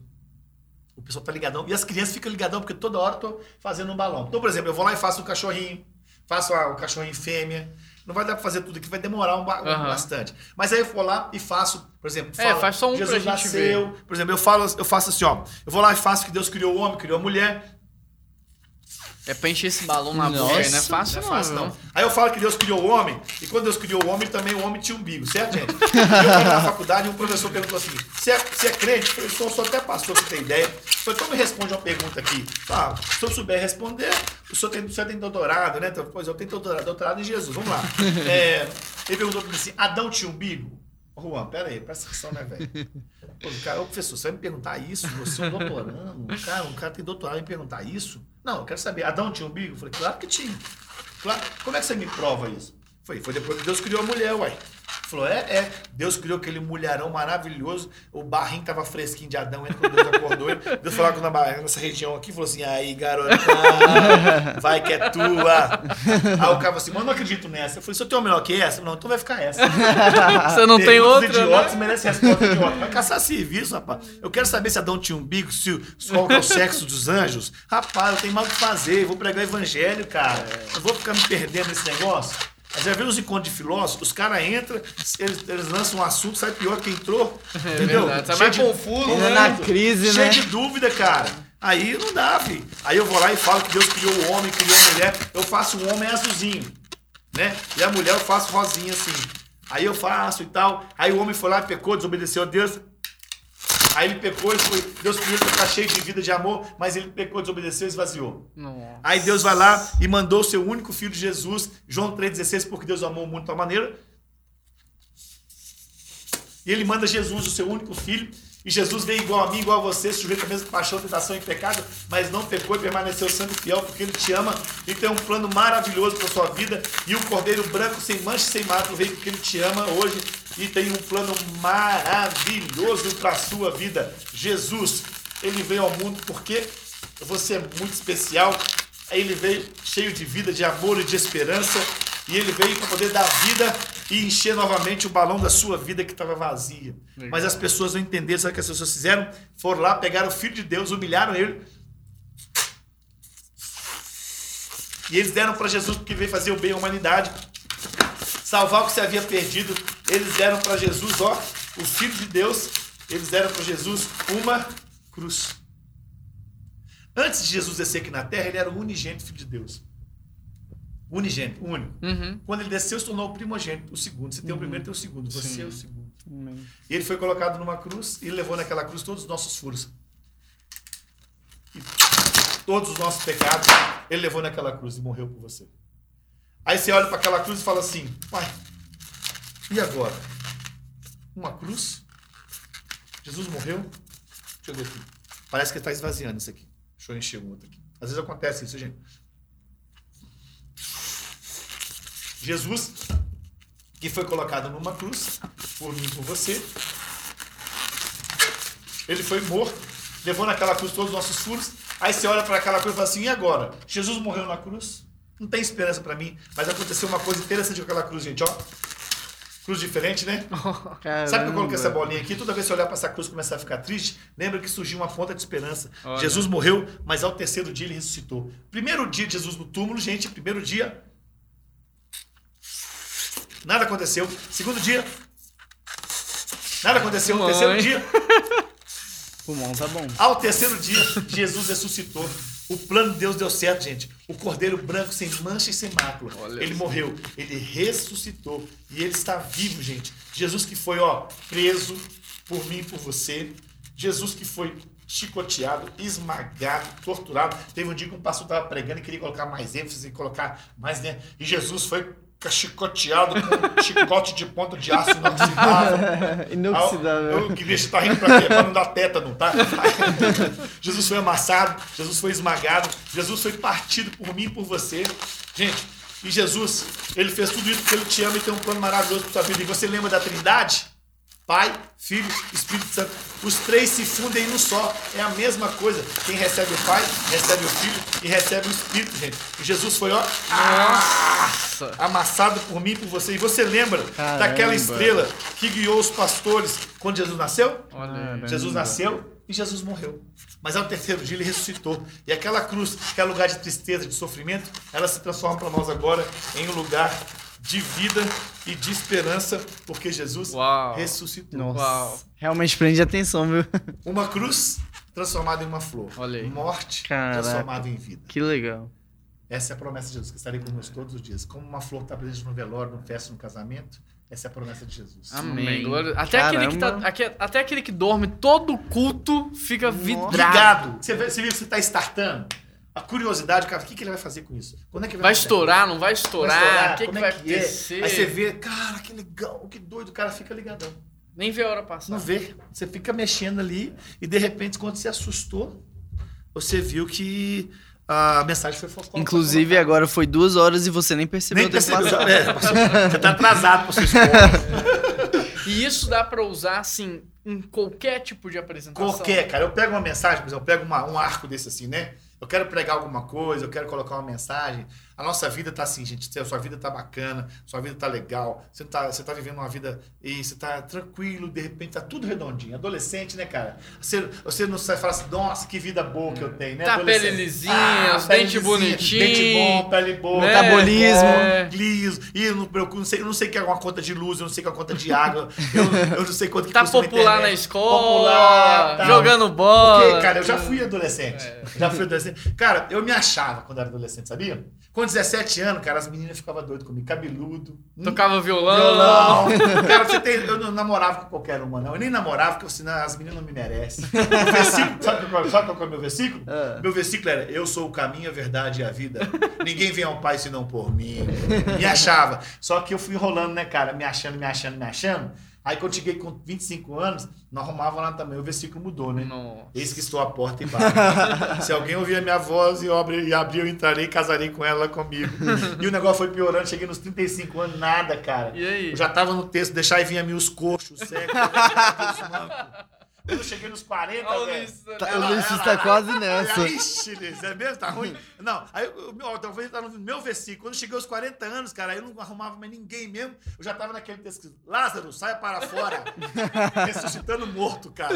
O pessoal tá ligadão. E as crianças ficam ligadão, porque toda hora eu tô fazendo um balão. Então, por exemplo, eu vou lá e faço o cachorrinho, faço o cachorrinho fêmea. Não vai dar pra fazer tudo aqui, vai demorar um, ba- um Aham. bastante. Mas aí eu vou lá e faço, por exemplo, É, faz só um pra Jesus gente nasceu. Por exemplo, eu, falo, eu faço assim, ó. Eu vou lá e faço que Deus criou o homem, criou a mulher. É pra encher esse balão na Nossa, boca não é fácil Não é fácil, não. viu? Aí eu falo que Deus criou o homem, e quando Deus criou o homem, também o homem tinha umbigo, certo, gente? Eu fui na faculdade e um professor perguntou assim: você é, você é crente? Eu falei, sou, sou até pastor, você tem ideia. Eu falei, então me responde uma pergunta aqui. Ah, se eu souber responder, o senhor tem, o senhor tem doutorado, né? Então, Pois eu tenho doutorado, doutorado em Jesus, vamos lá. É, ele perguntou pra mim assim: Adão tinha umbigo? Juan, pera aí, presta atenção, né, velho? Cara, ô, professor, você vai me perguntar isso? Você é um doutorando? Cara, um cara tem doutorado e me perguntar isso? Não, eu quero saber. Adão tinha umbigo? Eu falei, claro que tinha. Claro. Como é que você me prova isso? Foi, foi depois que Deus criou a mulher, uai. Falou, é, é. Deus criou aquele mulherão maravilhoso. O barrinho tava fresquinho de Adão, entra quando Deus acordou ele. Deus falou com na nessa região aqui, falou assim, aí, garota, vai que é tua. Aí o cara falou assim, mas eu não acredito nessa. Eu falei, se eu tenho uma melhor que essa? Não, então vai ficar essa. Você não tem Perguntas outra, idiotas né? merece resposta idiota. Vai caçar serviço, rapaz. Eu quero saber se Adão tinha um bico, se, qual é o sexo dos anjos. Rapaz, eu tenho mal o que fazer. Eu vou pregar o evangelho, cara. Eu vou ficar me perdendo nesse negócio. Mas já viu os encontros de filósofos? Os caras entram, eles, eles lançam um assunto, sai pior que entrou. entendeu? verdade, Cheio mais confuso, confuso, né? Na crise, cheio né? de dúvida, cara. Aí não dá, filho. Aí eu vou lá e falo que Deus criou o homem, criou a mulher. Eu faço o homem azulzinho, né? E a mulher eu faço rosinha assim. Aí eu faço e tal. Aí o homem foi lá, pecou, desobedeceu a Deus. Aí ele pecou, ele foi, Deus criou ele ficar cheio de vida, de amor, mas ele pecou, desobedeceu e esvaziou. Nossa. Aí Deus vai lá e mandou o seu único filho Jesus, João 3,16, porque Deus amou muito de tal maneira. E ele manda Jesus, o seu único filho, e Jesus veio igual a mim, igual a você, sujeito a mesma paixão, tentação e pecado, mas não pecou e permaneceu santo e fiel, porque ele te ama e tem um plano maravilhoso para sua vida. E o cordeiro branco, sem mancha e sem mato, veio porque ele te ama hoje e tem um plano maravilhoso para a sua vida. Jesus, ele veio ao mundo porque você é muito especial. Ele veio cheio de vida, de amor e de esperança. E ele veio para poder dar vida e encher novamente o balão da sua vida que estava vazia. Legal. Mas as pessoas não entenderam, sabe o que as pessoas fizeram? Foram lá, pegaram o Filho de Deus, humilharam ele. E eles deram para Jesus porque veio fazer o bem à humanidade, salvar o que se havia perdido. Eles deram para Jesus, ó, o Filho de Deus, eles deram para Jesus uma cruz. Antes de Jesus descer aqui na terra, ele era o unigênito Filho de Deus. Unigênito, único. Uhum. Quando ele desceu, se tornou o primogênito, o segundo. Você tem o primeiro, tem o segundo. Você Sim. é o segundo. Amém. E ele foi colocado numa cruz e levou naquela cruz todos os nossos furos. E todos os nossos pecados, ele levou naquela cruz e morreu por você. Aí você olha para aquela cruz e fala assim: Pai, e agora? Uma cruz? Jesus morreu? Deixa eu ver aqui. Parece que está esvaziando isso aqui. Deixa eu encher um outro aqui. Às vezes acontece isso, gente. Jesus, que foi colocado numa cruz, por mim e por você. Ele foi morto, levou naquela cruz todos os nossos furos. Aí você olha para aquela cruz e fala assim: e agora? Jesus morreu na cruz? Não tem esperança para mim, mas aconteceu uma coisa interessante com aquela cruz, gente, ó. Cruz diferente, né? Sabe que eu coloquei essa bolinha aqui? Toda vez que você olhar para essa cruz e começar a ficar triste, lembra que surgiu uma ponta de esperança. Olha. Jesus morreu, mas ao terceiro dia ele ressuscitou. Primeiro dia de Jesus no túmulo, gente, primeiro dia. Nada aconteceu. Segundo dia. Nada aconteceu. Terceiro dia. Pulmão tá bom. Ao terceiro dia, Jesus ressuscitou. O plano de Deus deu certo, gente. O cordeiro branco, sem mancha e sem mácula. Olha ele só. morreu. Ele ressuscitou. E ele está vivo, gente. Jesus que foi, ó, preso por mim e por você. Jesus que foi chicoteado, esmagado, torturado. Teve um dia que um pastor estava pregando e queria colocar mais ênfase, colocar mais, né? E Jesus foi chicoteado com um chicote de ponta de aço inoxidável. Inoxidável. Eu queria estar rindo pra quê? Pra não dar tétano, tá? Jesus foi amassado, Jesus foi esmagado, Jesus foi partido por mim e por você. Gente, e Jesus, ele fez tudo isso porque ele te ama e tem um plano maravilhoso pra sua vida. E você lembra da Trindade? Pai, Filho, Espírito Santo. Os três se fundem em um só. É a mesma coisa. Quem recebe o Pai, recebe o Filho e recebe o Espírito, gente. E Jesus foi, ó, Nossa. amassado por mim e por você. E você lembra Caramba. daquela estrela que guiou os pastores quando Jesus nasceu? Olha. Jesus nasceu e Jesus morreu. Mas ao terceiro dia ele ressuscitou. E aquela cruz, que é lugar de tristeza, de sofrimento, ela se transforma para nós agora em um lugar de vida e de esperança, porque Jesus Uau. ressuscitou. Nossa. Uau. Realmente prende atenção, viu? Uma cruz transformada em uma flor. Olha aí. Morte Caraca. transformada em vida. Que legal. Essa é a promessa de Jesus, que estarei conosco todos os dias. Como uma flor que está presente no velório, numa festa, num casamento, essa é a promessa de Jesus. Amém. Glória- Até, aquele que tá, aque- até aquele que dorme todo culto fica vidrado. Ligado. Você vê, você viu que você está startando? A curiosidade, cara, o que, que ele vai fazer com isso? Quando é que Vai fazer? estourar, não vai Vai estourar? O que, que vai é que é? acontecer? Aí você vê, cara, que legal, que doido, o cara fica ligadão. Nem vê a hora passar. Não vê. Você fica mexendo ali e de repente, quando você assustou, você viu que a mensagem foi focada. Inclusive, agora foi duas horas e você nem percebeu Nem percebeu. É, passou- você tá atrasado pra sua escola. E isso dá pra usar, assim, em qualquer tipo de apresentação. Qualquer, cara. Eu pego uma mensagem, por exemplo, eu pego uma- um arco desse assim, né? Eu quero pregar alguma coisa, eu quero colocar uma mensagem. A nossa vida tá assim, gente. A sua vida tá bacana, sua vida tá legal. Você tá, você tá vivendo uma vida e você tá tranquilo, de repente tá tudo redondinho. Adolescente, né, cara? Você, você não sai fala assim, nossa, que vida boa que eu tenho, né? Tá pele lisinha, pele dente bonitinho. Dente bom, pele boa. Né? Metabolismo. É. Liso. E eu não preocupo, não sei, eu não sei o que é uma conta de luz, eu não sei o que é uma conta de água. Eu, eu não sei quanto que Tá popular na escola, Popular, jogando bola. Porque, cara, eu já fui adolescente. É. Já fui adolescente. Cara, eu me achava quando era adolescente, sabia? Com 17 anos, cara, as meninas ficavam doidas comigo, cabeludo. hum, Tocava violão. Violão. Cara, você tem, eu não namorava com qualquer uma, não. Eu nem namorava, porque senão as meninas não me merecem. O versículo, sabe qual, sabe qual é o meu versículo? Ah. Meu versículo era: Eu sou o caminho, a verdade e a vida. Ninguém vem ao Pai senão por mim. Me achava. Só que eu fui enrolando, né, cara? Me achando, me achando, me achando. Aí quando cheguei com 25 anos, não arrumava lá também. O versículo mudou, né? Nossa. Eis que estou à porta e bato. Se alguém ouvir a minha voz e abrir, e abrir, eu entrarei e casarei com ela comigo. E o negócio foi piorando. Cheguei nos 35 anos, nada, cara. E aí? Eu já tava no texto, deixar e vinha os coxos, os cegos, os mancos. Quando eu cheguei nos 40, Olha o velho. Né? Tá, Ela- o Ulisses ela- tá quase nessa. Ixi, Liz, é mesmo? Tá ruim? Não, aí o meu, talvez tá no meu versículo. Quando eu cheguei aos 40 anos, cara, eu não arrumava mais ninguém mesmo. Eu já tava naquele texto Lázaro, saia para fora. Ressuscitando morto, cara.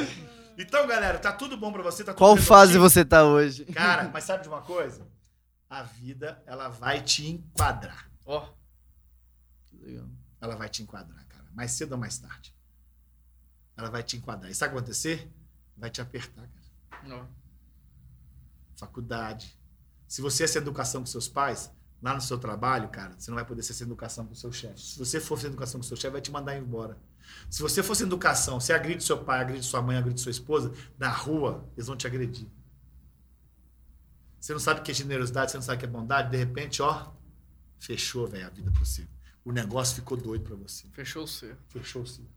Então, galera, tá tudo bom pra você? Tá tudo Qual fase você tá hoje? Cara, mas sabe de uma coisa? A vida, ela vai te enquadrar. Ó, Ela vai te enquadrar, cara. Mais cedo ou mais tarde. Ela vai te enquadrar. E sabe o que acontecer? Vai te apertar, cara. não. faculdade. Se você é sem educação com seus pais, lá no seu trabalho, cara, você não vai poder ser sem educação com seu chefe. Se você for sem educação com seu chefe, vai te mandar embora. Se você for sem educação, você agride seu pai, agride sua mãe, agride sua esposa, na rua, eles vão te agredir. Você não sabe o que é generosidade, você não sabe o que é bondade, de repente, ó, fechou, velho, a vida pra você. O negócio ficou doido pra você. Fechou o cerco. Fechou o ciclo.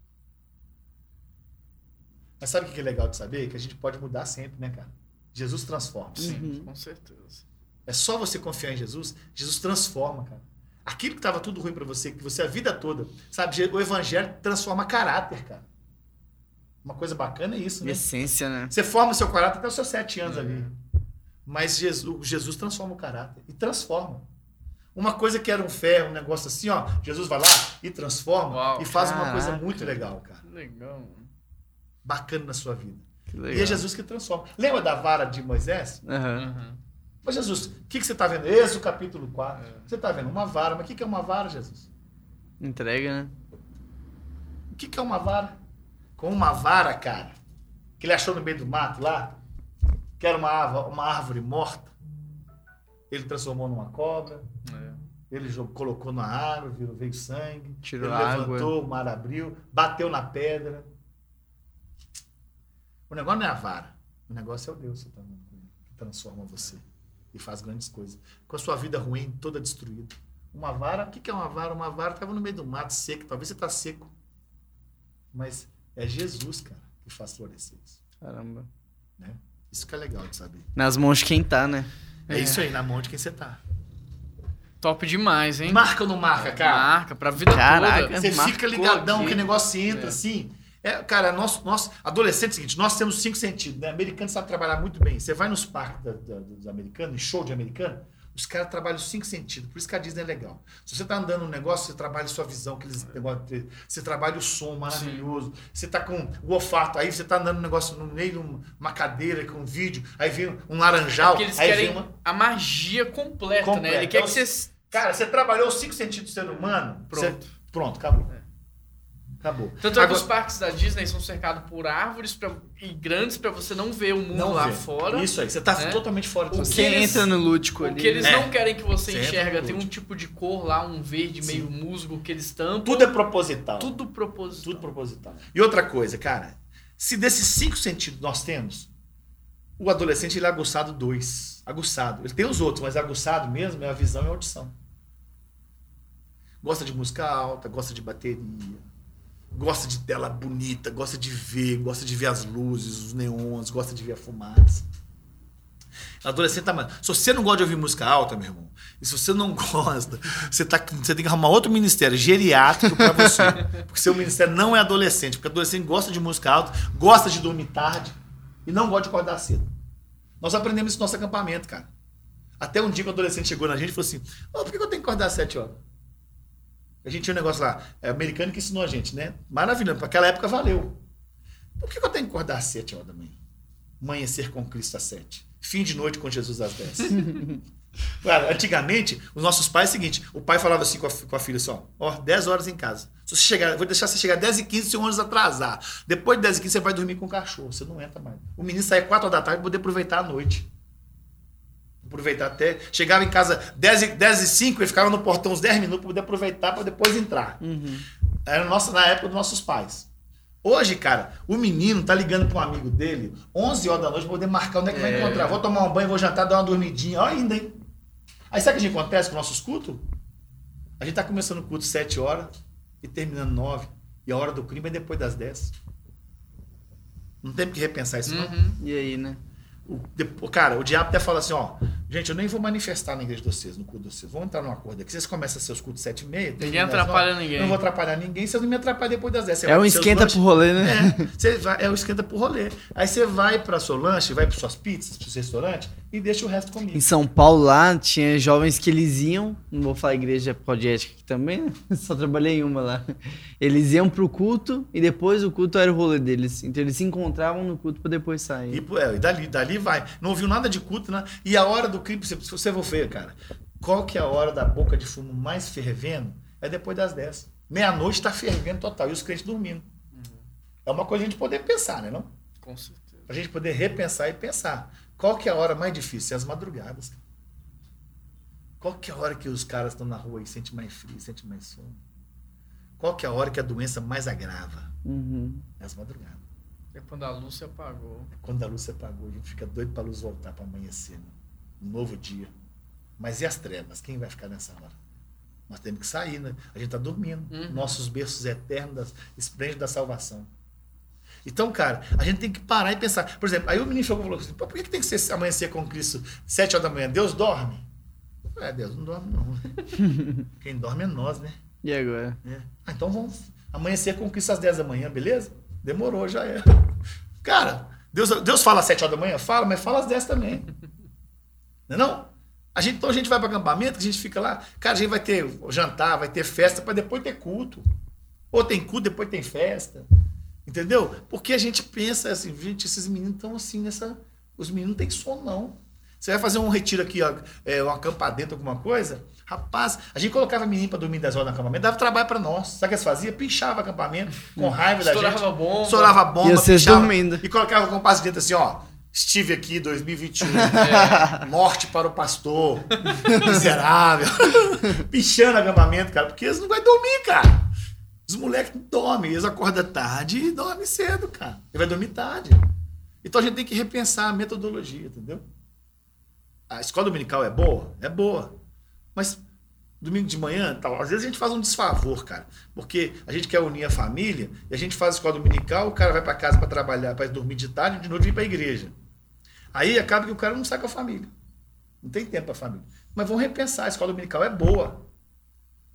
Mas sabe o que é legal de saber? Que a gente pode mudar sempre, né, cara? Jesus transforma. Sim, com certeza. É só você confiar em Jesus. Jesus transforma, cara. Aquilo que estava tudo ruim para você, que você a vida toda, sabe? O evangelho transforma caráter, cara. Uma coisa bacana é isso, né? Essência, né? Você forma o seu caráter até os seus sete anos ali. Mas Jesus, Jesus transforma o caráter. E transforma. Uma coisa que era um ferro, um negócio assim, ó. Jesus vai lá e transforma Uau, e faz uma coisa caraca. muito legal, cara. Que legal, mano. Bacana na sua vida. E é Jesus que transforma. Lembra da vara de Moisés? Aham. Uhum. Mas Jesus, o que, que você está vendo? Êxodo capítulo 4. É. Você está vendo uma vara. Mas o que, que é uma vara, Jesus? Entrega, né? O que, que é uma vara? Com uma vara, cara, que ele achou no meio do mato lá, que era uma árvore, uma árvore morta, ele transformou numa cobra, É. ele jogou- colocou na água, virou, veio sangue, Tirou ele água. levantou, o mar abriu, bateu na pedra. O negócio não é a vara, o negócio é o Deus que você está vendo com ele, que transforma você e faz grandes coisas. Com a sua vida ruim, toda destruída. Uma vara, o que que é uma vara? Uma vara estava no meio do mato, seco, talvez você está seco. Mas é Jesus, cara, que faz florescer isso. Caramba. Né? Isso que é legal de saber. Nas mãos de quem tá, né? É, isso aí, na mão de quem você tá. Top demais, hein? Marca ou não marca, cara? Marca pra vida Caraca. toda. Você fica ligadão aqui. que o negócio entra É. assim. É, cara, nós, nós, adolescentes, é o seguinte, nós temos cinco sentidos, né? Americano sabe trabalhar muito bem. Você vai nos parques da- da- dos americanos, em show de americano, os caras trabalham os cinco sentidos. Por isso que a Disney é legal. Se você tá andando num negócio, você trabalha sua visão, aqueles negócios, de- você trabalha o som maravilhoso. Você tá com o olfato, aí você tá andando num negócio no meio de um- uma cadeira com um vídeo, aí vem um laranjal, Porque eles aí querem vem uma. a magia completa, Completa. né? Ele quer que Então, você. Cara, você trabalhou os cinco sentidos do ser humano, Pronto. você- pronto, acabou. Acabou. Tanto é que os parques da Disney são cercados por árvores pra- e grandes pra você não ver o mundo não lá vê. fora. Isso aí, você tá né? totalmente fora de O você. Eles- entra no lúdico O ali. que eles né? não querem que você Você enxerga tem um tipo de cor lá, um verde Sim. meio musgo que eles tampam. Tudo é proposital. tudo propósito. Tudo proposital. E outra coisa, cara, se desses cinco sentidos nós temos, o adolescente ele é aguçado dois. Aguçado. Ele tem os outros, mas aguçado mesmo é a visão e a audição. Gosta de música alta, gosta de bateria, gosta de tela bonita, gosta de ver, gosta de ver as luzes, os neons, gosta de ver a fumaça. Adolescente tá. Se você não gosta de ouvir música alta, meu irmão, e se você não gosta, você, tá, você tem que arrumar outro ministério geriátrico pra você. Porque seu ministério não é adolescente. Porque adolescente gosta de música alta, gosta de dormir tarde e não gosta de acordar cedo. Nós aprendemos isso no nosso acampamento, cara. Até um dia que o adolescente chegou na gente e falou assim: Ô, por que eu tenho que acordar às 7 horas? A gente tinha um negócio lá, é americano que ensinou a gente, né? Maravilhoso, para aquela época valeu. Por que eu tenho que acordar às 7 horas da manhã? Amanhecer com Cristo às 7. Fim de noite com Jesus às 10. Cara, antigamente, os nossos pais é o seguinte: o pai falava assim com a, com a filha assim, ó, ó, 10 horas em casa. Se você chegar, vou deixar você chegar 10 e 15 se o ônibus atrasar. Depois de 10 e 15 você vai dormir com o cachorro, você não entra mais. O menino saía 4 horas da tarde para poder aproveitar a noite. Aproveitar até. Chegava em casa 10 e, 10 e 5 e ficava no portão uns 10 minutos para poder aproveitar para depois entrar. Uhum. Era nossa, na época dos nossos pais. Hoje, cara, o menino tá ligando para um amigo dele 11 horas da noite para poder marcar onde é que vai É. encontrar. Vou tomar um banho, vou jantar, dar uma dormidinha. Ó, ainda, hein? Aí sabe o que a gente acontece com nossos cultos? A gente tá começando o culto 7 horas e terminando 9. E a hora do crime é depois das 10. Não tem que repensar isso, não. Uhum. E aí, né? O, cara, o diabo até fala assim, ó, gente, eu nem vou manifestar na igreja de vocês, no culto de vocês. Vamos entrar num acordo aqui. Vocês começam seus cultos sete e meia. Ninguém atrapalha nove. ninguém. Não vou atrapalhar ninguém, vocês não me atrapalham depois das 10. Você É um esquenta lanches. pro rolê, né? É, você vai, é o esquenta pro rolê. Aí você vai para seu lanche, vai para suas pizzas, para seu restaurante e deixa o resto comigo. Em São Paulo, lá, tinha jovens que eles iam, não vou falar igreja prodiética aqui também, né? Só trabalhei em uma lá. Eles iam pro culto e depois o culto era o rolê deles. Então eles se encontravam no culto pra depois sair. E, é, e dali, dali vai. Não ouviu nada de culto, né? E a hora do clipe, se se você for ver, cara, qual que é a hora da boca de fumo mais fervendo? É depois das 10. Meia-noite tá fervendo total. E os crentes dormindo. É uma coisa a gente poder pensar, né? Não? Com certeza. A gente poder repensar e pensar. Qual que é a hora mais difícil? É as madrugadas. Qual que é a hora que os caras estão na rua e sentem mais frio, sentem mais sono? Qual que é a hora que a doença mais agrava? Uhum. É as madrugadas. É quando a luz se apagou. Quando a luz se apagou, a gente fica doido para a luz voltar para amanhecer. Né? Um novo dia. Mas e as trevas? Quem vai ficar nessa hora? Nós temos que sair, né? A gente está dormindo. Uhum. Nossos berços eternos, esplêndidos da salvação. Então, cara, a gente tem que parar e pensar. Por exemplo, aí o menino chegou e falou assim: por que, que tem que ser amanhecer com Cristo sete horas da manhã? Deus dorme? É, Deus não dorme, não. Quem dorme é nós, né? E agora? É. Ah, então vamos amanhecer com Cristo às 10 da manhã, beleza? Demorou, já é. Cara, Deus, Deus fala às 7 horas da manhã? Fala, mas fala às 10 também. Não é não? A gente, então a gente vai para acampamento, a gente fica lá, cara, a gente vai ter jantar, vai ter festa, para depois ter culto. Ou tem culto, depois tem festa. Entendeu? Porque a gente pensa assim, gente, esses meninos estão assim nessa. Os meninos não têm sono, não. Você vai fazer um retiro aqui, ó, é, um acampamento, alguma coisa. Rapaz, a gente colocava menino para dormir 10 horas no acampamento, dava trabalho para nós. Sabe o que eles faziam? Pinchava acampamento, com raiva da gente. Estourava bomba. Estourava bomba, E vocês pinchava, dormindo. E colocava o compasso dentro assim, ó. Estive aqui 2021. É. Morte para o pastor. Miserável. Pichando acampamento, cara. Porque eles não vão dormir, cara. Os moleques não dormem. Eles acordam tarde e dormem cedo, cara. Ele vai dormir tarde. Então a gente tem que repensar a metodologia, entendeu? A escola dominical é boa? É boa. Mas domingo de manhã, tal, às vezes a gente faz um desfavor, cara. Porque a gente quer unir a família e a gente faz a escola dominical, o cara vai para casa para trabalhar, para dormir de tarde e de noite vir para a igreja. Aí acaba que o cara não sai com a família. Não tem tempo para a família. Mas vamos repensar, a escola dominical é boa.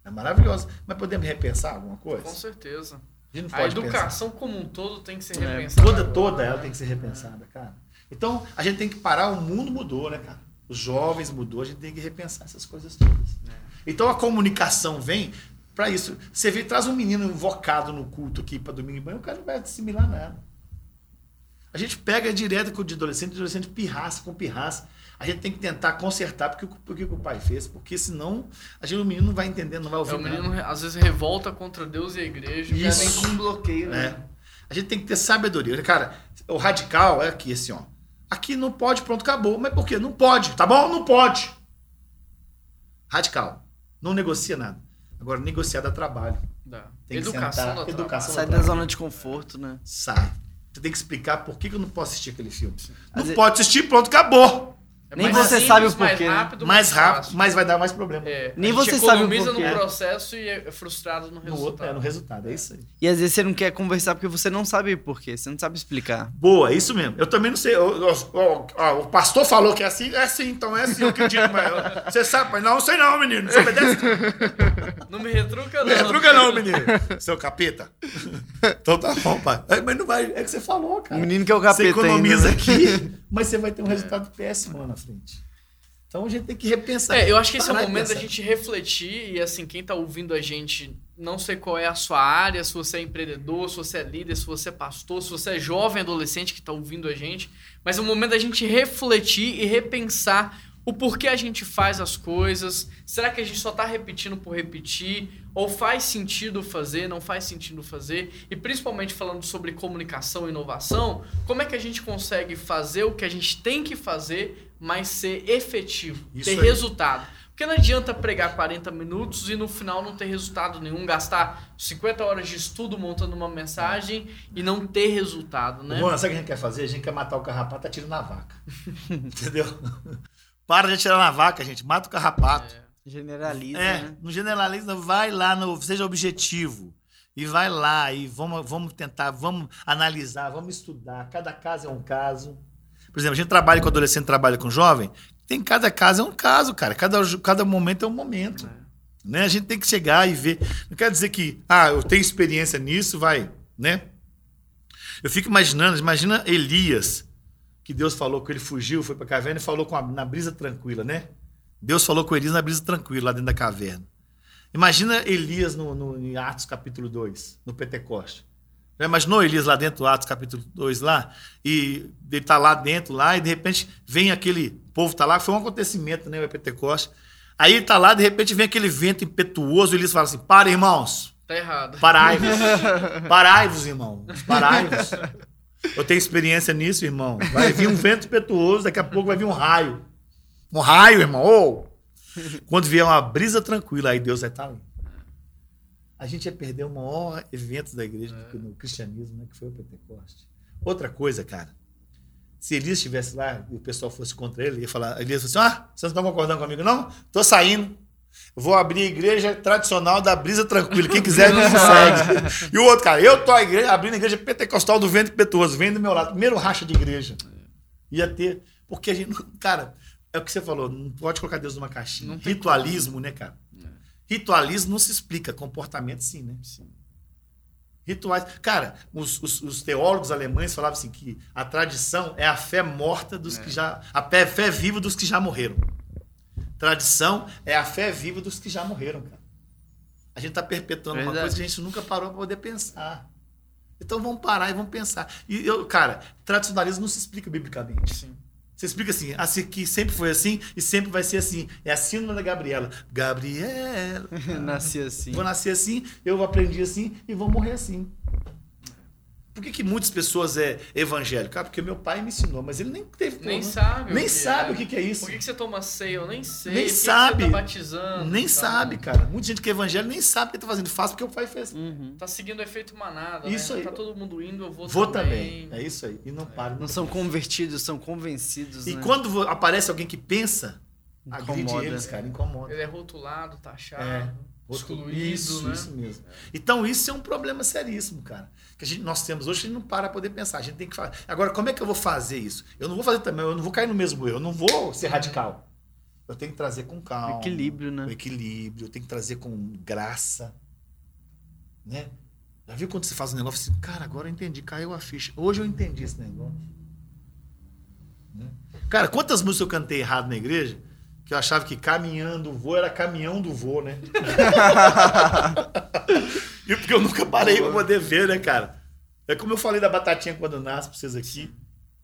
É maravilhosa. Mas podemos repensar alguma coisa? Com certeza. A gente não A educação como um todo tem que ser É, repensada. Toda, agora. toda ela tem que ser repensada, cara. Então, a gente tem que parar, o mundo mudou, né, cara? Os jovens mudou, a gente tem que repensar essas coisas todas. Então a comunicação vem para isso. Você vê, traz um menino invocado no culto aqui para domingo de manhã, o cara não vai assimilar nada. A gente pega direto com o de adolescente, o adolescente pirraça com pirraça. A gente tem que tentar consertar porque, o- porque o pai fez, porque senão a gente, o menino não vai entender, não vai ouvir É, o menino nada. às vezes revolta contra Deus e a igreja. Já Isso. vem com um bloqueio, né? É. A gente tem que ter sabedoria. Cara, o radical é aqui, assim, ó. Aqui não pode, pronto, acabou. Mas por quê? Não pode, tá bom? Não pode. Radical. Não negocia nada. Agora, negociar dá trabalho. Dá. Tem que Educação sentar, da educação. Sai da zona de conforto, né? Sai. Você tem que explicar por que que eu não posso assistir aquele filme. Não pode assistir, pronto, acabou. É Nem mais você simples, sabe o mais porquê, né? rápido, Mais rápido, fácil. mas vai dar mais problema. É, Nem a gente você sabe o economiza porquê. no processo e é frustrado no No resultado. outro, é, no resultado. É isso aí. E às vezes você não quer conversar porque você não sabe por quê, você não sabe explicar. Boa, é isso mesmo. Eu também não sei. eu- eu- eu- ó, o pastor falou que é assim, é assim, então é assim, eu acredito. Mas eu- você sabe, mas não sei não, menino. Você obedece? Não me retruca, não. Não retruca não, menino. Seu capeta. Então tá bom, pai. É, Mas não vai. É o que você falou, O cara. menino que é o Você capeta economiza ainda, né? aqui, mas você vai ter um resultado péssimo lá na frente. Então a gente tem que repensar. É, eu acho que esse é o momento da gente refletir e assim, quem tá ouvindo a gente, não sei qual é a sua área, se você é empreendedor, se você é líder, se você é pastor, se você é jovem, adolescente que tá ouvindo a gente, mas é o momento da gente refletir e repensar o porquê a gente faz as coisas. Será que a gente só tá repetindo por repetir? Ou faz sentido fazer, não faz sentido fazer? E principalmente falando sobre comunicação e inovação, como é que a gente consegue fazer o que a gente tem que fazer, mas ser efetivo, Isso ter aí. resultado? Porque não adianta pregar 40 minutos e no final não ter resultado nenhum, gastar 50 horas de estudo montando uma mensagem e não ter resultado, né? Bom, sabe o que a gente quer fazer? A gente quer matar o carrapato atirando na vaca. Entendeu? Para de atirar na vaca, gente. Mata o carrapato. Generaliza, É, né? não generaliza, vai lá, no, seja objetivo. E vai lá e vamos, vamos tentar, vamos analisar, vamos estudar. Cada caso é um caso. Por exemplo, a gente trabalha com adolescente, trabalha com jovem. Tem cada caso é um caso, cara. Cada, cada momento é um momento. Né? A gente tem que chegar e ver. Não quer dizer que, ah, eu tenho experiência nisso, vai, né? Eu fico imaginando, imagina Elias, que Deus falou que ele fugiu, foi para a caverna e falou com a, na brisa tranquila, né? Deus falou com Elias na brisa tranquila, lá dentro da caverna. Imagina Elias no, no, em Atos capítulo 2, no Pentecoste. Já imaginou Elias lá dentro, Atos capítulo 2 lá? E ele tá lá dentro, lá, e de repente vem aquele povo tá lá, foi um acontecimento, né, o Pentecoste. Aí ele tá lá, de repente vem aquele vento impetuoso, e Elias fala assim, para irmãos, Tá errado. Parai-vos. Parai-vos, irmão. Parai-vos. Eu tenho experiência nisso, irmão. Vai vir um vento impetuoso, daqui a pouco vai vir um raio. Um raio, irmão. Ô! Quando vier uma brisa tranquila, aí Deus vai estar ali. A gente ia perder o maior evento da igreja do- no cristianismo, né? Que foi o Pentecoste. Outra coisa, cara. Se Elias estivesse lá e o pessoal fosse contra ele, ia falar, Elias falou assim: Ah, vocês não estão concordando comigo, não? Tô saindo. Vou abrir a igreja tradicional da brisa tranquila. Quem quiser me segue. E o outro, cara, eu tô a igreja, abrindo a igreja pentecostal do vento impetuoso. Vem do meu lado. Primeiro racha de igreja. Ia ter. Porque a gente. Cara, é o que você falou. Não pode colocar Deus numa caixinha. Ritualismo, né, cara? Ritualismo não se explica. Comportamento, sim, né? Sim. Rituais. Cara, os, os- os teólogos alemães falavam assim que a tradição é a fé morta dos que já. A fé, fé viva dos que já morreram. Tradição é a fé viva dos que já morreram, cara. A gente está perpetuando uma Verdade. coisa que a gente nunca parou para poder pensar. Então vamos parar e vamos pensar. E eu, cara, tradicionalismo não se explica biblicamente. Sim. Você explica assim, assim que sempre foi assim e sempre vai ser assim. É a síndrome da Gabriela. Gabriela. Nasci assim. Vou nascer assim, eu aprendi assim e vou morrer assim. Por que, que muitas pessoas é evangélico? Ah, porque meu pai me ensinou, mas ele nem teve. Nem porra, sabe. Nem que sabe é. o que, que é isso. Por que, que você toma ceia? Eu nem sei. Nem Por que que sabe. você tá batizando? Nem Tá? sabe, cara. Muita gente que é evangélico nem sabe o que tá fazendo. Faz porque o pai fez. Uhum. Tá seguindo o efeito manada, Isso né? aí. Tá todo mundo indo, eu vou, Vou também. É isso aí. E não para. Não são convertidos, são convencidos, E né? quando aparece alguém que pensa, agride Incomoda. eles, cara. Incomoda. Ele é rotulado, taxado, É. excluído, isso, né? isso mesmo. Então, isso é um problema seríssimo, cara. Que a gente, nós temos hoje, a gente não para poder pensar. A gente tem que fazer. Agora, como é que eu vou fazer isso? Eu não vou fazer também, eu não vou cair no mesmo erro, eu não vou ser radical. Eu tenho que trazer com calma. Equilíbrio, né? O equilíbrio, eu tenho que trazer com graça. Né? Já viu quando você faz um negócio assim, cara, agora eu entendi, caiu a ficha. Hoje eu entendi esse negócio. Né? Cara, quantas músicas eu cantei errado na igreja? Que eu achava que caminhando o vô era caminhão do vô, né? e porque eu nunca parei pra poder ver, né, cara? É como eu falei da batatinha quando nasce pra vocês aqui.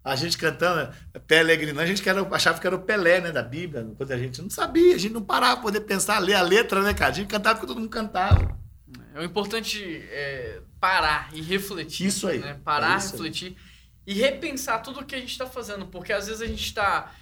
A gente cantando Pelegrinando, a gente que era- achava que era o Pelé, né, da Bíblia, quando a gente não sabia, a gente não parava pra poder pensar, ler a letra, né, cara? A gente cantava porque todo mundo cantava. É o importante é parar e refletir. Isso aí. Né? Parar, É isso aí. refletir e repensar tudo o que a gente está fazendo. Porque às vezes a gente está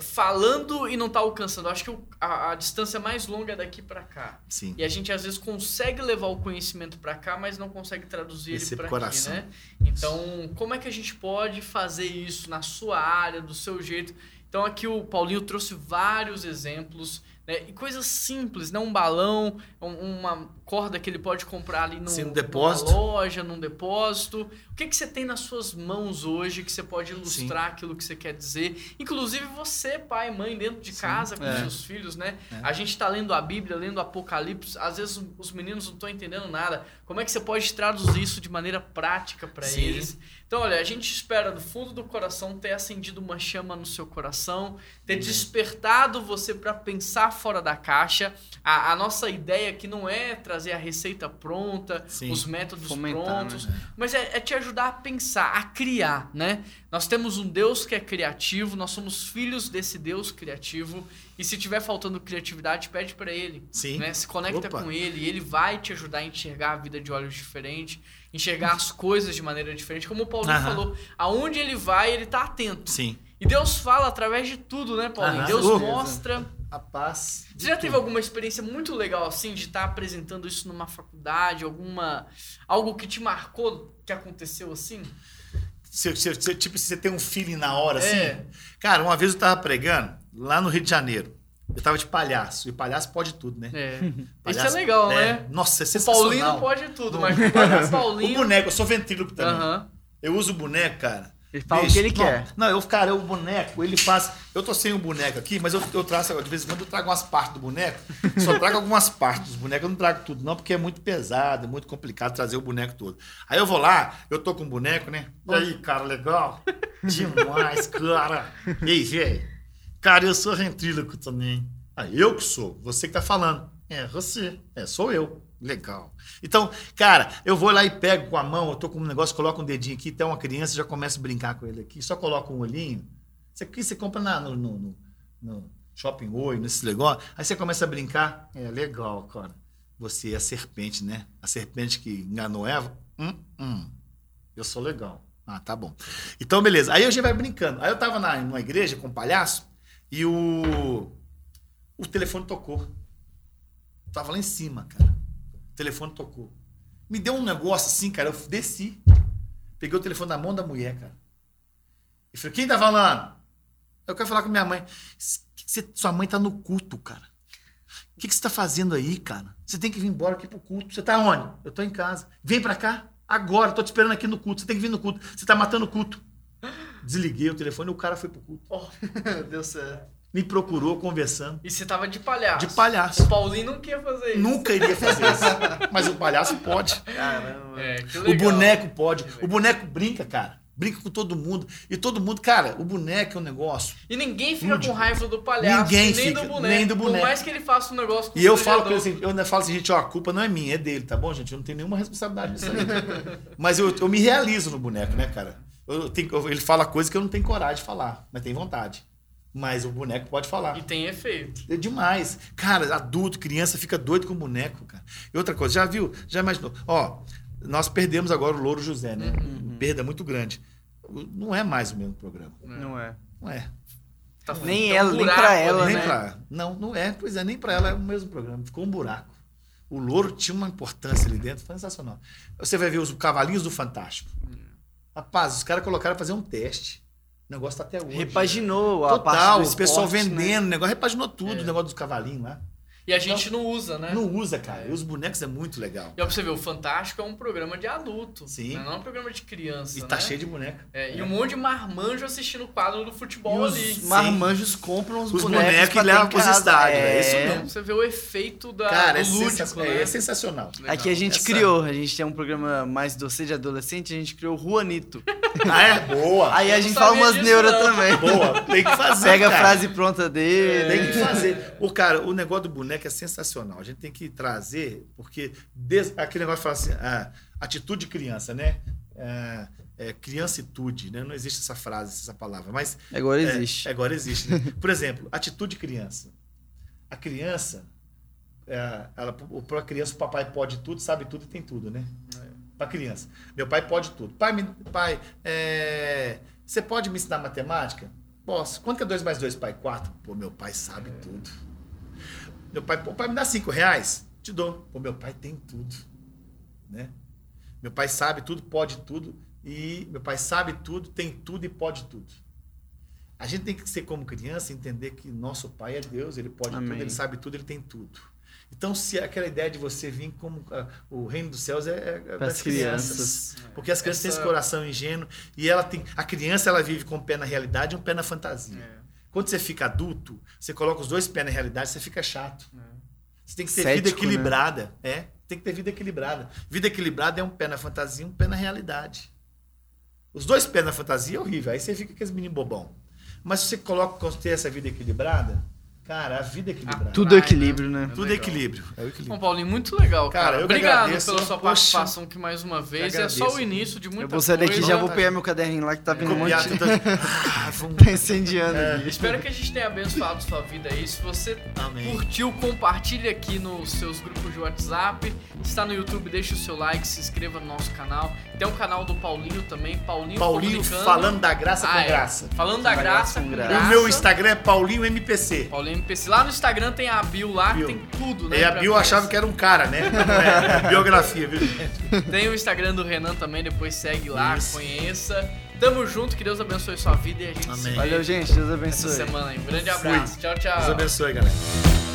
falando e não está alcançando. Acho que o- a, a distância mais longa é daqui para cá. Sim. E a gente às vezes consegue levar o conhecimento para cá, mas não consegue traduzir Esse ele para aqui, coração. né? Então, como é que a gente pode fazer isso na sua área, do seu jeito? Então aqui o Paulinho trouxe vários exemplos né? E coisas simples, né? Um balão, um- uma corda que ele pode comprar ali no, Sim, no numa depósito. loja, num depósito. O que, que você tem nas suas mãos hoje que você pode ilustrar aquilo que você quer dizer? Inclusive você, pai, mãe, dentro de casa com É. seus filhos, né? É. A gente tá lendo a Bíblia, lendo o Apocalipse, às vezes os meninos não estão entendendo nada. Como é que você pode traduzir isso de maneira prática para Sim. eles? Então, olha, a gente espera do fundo do coração ter acendido uma chama no seu coração, ter Uhum. despertado você para pensar fora da caixa. A, a nossa ideia aqui não é trazer a receita pronta, Sim. os métodos Fomentar, prontos, né? mas é, é te ajudar a pensar, a criar, né? Nós temos um Deus que é criativo, nós somos filhos desse Deus criativo. E se tiver faltando criatividade, pede para ele. Sim. Né? Se conecta Opa. com ele, e ele vai te ajudar a enxergar a vida de olhos diferentes, enxergar as coisas de maneira diferente. Como o Paulinho Aham. falou, aonde ele vai, ele tá atento. Sim. E Deus fala através de tudo, né, Paulinho? Aham. Deus mostra. A paz. de Você já tudo. teve alguma experiência muito legal assim de estar apresentando isso numa faculdade, alguma algo que te marcou que aconteceu assim? Se- se- se- tipo, se você tem um feeling na hora, assim. É. Cara, uma vez eu tava pregando lá no Rio de Janeiro. Eu tava de palhaço. E palhaço pode tudo, né? É. Isso é Palhaço- legal, é. né? Nossa, é O sensacional. Paulinho não pode tudo, mas o palhaço O Paulinho. boneco, eu sou ventríloco também. Aham. Eu uso o boneco, cara. Ele fala o Bicho, que ele não, quer. Não, eu, cara, o boneco, ele faz. Eu tô sem o boneco aqui, mas eu, eu traço, de vez em quando eu trago umas partes do boneco. Só trago algumas partes dos bonecos, eu não trago tudo, não, porque é muito pesado, é muito complicado trazer o boneco todo. Aí eu vou lá, eu tô com o boneco, né? E aí, cara, legal? Demais, cara. E aí, velho? Cara, eu sou ventríloco também. Ah, eu que sou, você que tá falando. É, você. É, sou eu. Legal. Então, cara, eu vou lá e pego com a mão, eu tô com um negócio, coloco um dedinho aqui, tem uma criança, já começo a brincar com ele aqui, só coloco um olhinho. Isso aqui você compra na, no, no, no- Shopping Oi, nesse negócio. Aí você começa a brincar. É legal, cara. Você é a serpente, né? A serpente que enganou Eva. Hum, hum. Eu sou legal. Ah, tá bom. Então, beleza. Aí a gente vai brincando. Aí eu tava na, numa igreja com um palhaço e o, o telefone tocou. Tava lá em cima, cara. O telefone tocou. Me deu um negócio assim, cara. Eu desci. Peguei o telefone na mão da mulher, cara. E falei, quem tá falando? Eu quero falar com minha mãe. Você- sua mãe tá no culto, cara. O que, que você tá fazendo aí, cara? Você tem que vir embora aqui pro culto. Você tá onde? Eu tô em casa. Vem pra cá. Agora, tô te esperando aqui no culto. Você tem que vir no culto. Você tá matando o culto. Desliguei o telefone e o cara foi pro culto. Ó, Deu certo. Me procurou conversando. E você tava de palhaço. De palhaço. O Paulinho não quer fazer isso. Nunca iria fazer isso. Mas o palhaço pode. Caramba. É, que O boneco pode. O boneco brinca, cara. Brinca com todo mundo. E todo mundo, cara, o boneco é um negócio. E ninguém fica com raiva do palhaço, Ninguém nem, fica, do boneco, nem do boneco. Por mais que ele faça um negócio com E eu falo com ele constrangedor. assim, eu falo assim, gente, ó, a culpa não é minha, é dele, tá bom, gente? Eu não tenho nenhuma responsabilidade nisso aí. Mas eu, eu me realizo no boneco, né, cara? Eu tenho- eu- ele fala coisas que eu não tenho coragem de falar, mas tem vontade. Mas o boneco pode falar. E tem efeito. É demais. Cara, adulto, criança fica doido com boneco, cara. E outra coisa, já viu? Já imaginou? Ó, nós perdemos agora o Louro José, né? Perda muito grande. Não é mais o mesmo programa. Não é. Não é. Tá Nem tá um ela, nem pra ela, nem né? pra. Não, não é. Pois é, nem pra ela é o mesmo programa. Ficou um buraco. O Louro tinha uma importância ali dentro sensacional. Você vai ver os cavalinhos do Fantástico. Rapaz, os caras colocaram pra fazer um teste. O negócio tá até hoje. Repaginou a parte Total, do o pessoal esporte, né? vendendo, o negócio repaginou tudo, É. o negócio dos cavalinhos lá. E a gente não usa, né? Não usa, cara. E os bonecos é muito legal. E ó, pra você ver, o Fantástico é um programa de adulto. Sim. né? Não é um programa de criança. E tá né? cheio de boneca. É, E um monte de marmanjo assistindo o quadro do futebol E ali. os marmanjos compram os, Os bonecos, bonecos e levam pros estádios, é isso É. mesmo. Então, você vê o efeito da, Cara, é, do lúdico, sensa- né? é sensacional. Legal. Aqui a gente Essa- criou, a gente tem um programa mais doce de adolescente, a gente criou o Juanito. Ah, é? Boa. Aí a gente não fala umas neuras não. também. Boa. Tem que fazer. Pega a frase pronta dele. Tem que fazer. O cara, o negócio do boneco é sensacional. A gente tem que trazer, porque des- aquele negócio fala assim, ah, atitude de criança, né? É, é, criancitude, né? Não existe essa frase, essa palavra, mas Agora é, existe. agora existe. né? Por exemplo, atitude de criança. A criança, é, ela, para a criança, o papai pode tudo, sabe tudo e tem tudo, né? Para criança. Meu pai pode tudo. Pai, me- pai é, você pode me ensinar matemática? Posso. Quanto que é 2 mais 2, pai? 4. Pô, meu pai sabe tudo. Meu pai, pô, pai, me dá 5 reais? Te dou. Pô, meu pai tem tudo. Né? Meu pai sabe tudo, pode tudo. E meu pai sabe tudo, tem tudo e pode tudo. A gente tem que ser como criança, entender que nosso pai é Deus, ele pode Amém. tudo, ele sabe tudo, ele tem tudo. Então, se aquela ideia de você vir como ah, o reino dos céus é, é é Pras das crianças. crianças. Porque as crianças têm Essa- esse coração ingênuo e ela tem. A criança ela vive com um pé na realidade e um pé na fantasia. É, Quando você fica adulto, você coloca os dois pés na realidade, você fica chato. é. Você tem que ter Cético, vida equilibrada. É, tem que ter vida equilibrada. Vida equilibrada é um pé na fantasia e um pé na realidade. Os dois pés na fantasia é horrível. Aí você fica com aqueles meninos bobão. Mas se você coloca com ter essa vida equilibrada, cara, a vida é equilibrada. Tudo Vai, equilíbrio, né? Tudo é equilíbrio. É o equilíbrio. Bom, Paulinho, muito legal, cara. Cara, Obrigado agradeço. pela sua participação aqui mais uma vez. É só o início de muita Eu vou sair daqui e coisa. já vou pegar meu caderninho lá que tá vindo um Copiar monte. tudo. Ah, vamos- Tá incendiando aqui. Espero que a gente tenha abençoado sua vida aí. Se você Amém. curtiu, compartilhe aqui nos seus grupos de WhatsApp. Está no YouTube, deixa o seu like, se inscreva no nosso canal. Tem um canal do Paulinho também, Paulinho Paulinho falando da graça Ah, com é. graça. Falando da Da graça graça com graça. o meu Instagram é Paulinho MPC. Paulinho MPC. Lá no Instagram tem a bio lá, Bio. tem tudo, né? E a Bio achava que era um cara, né? É, biografia, viu? Tem o Instagram do Renan também, depois segue lá, Isso. conheça. Tamo junto, que Deus abençoe sua vida e a gente se Amém. vê Valeu, gente. Deus essa abençoe. semana aí. Um grande Fui. abraço. Tchau, tchau. Deus abençoe, galera.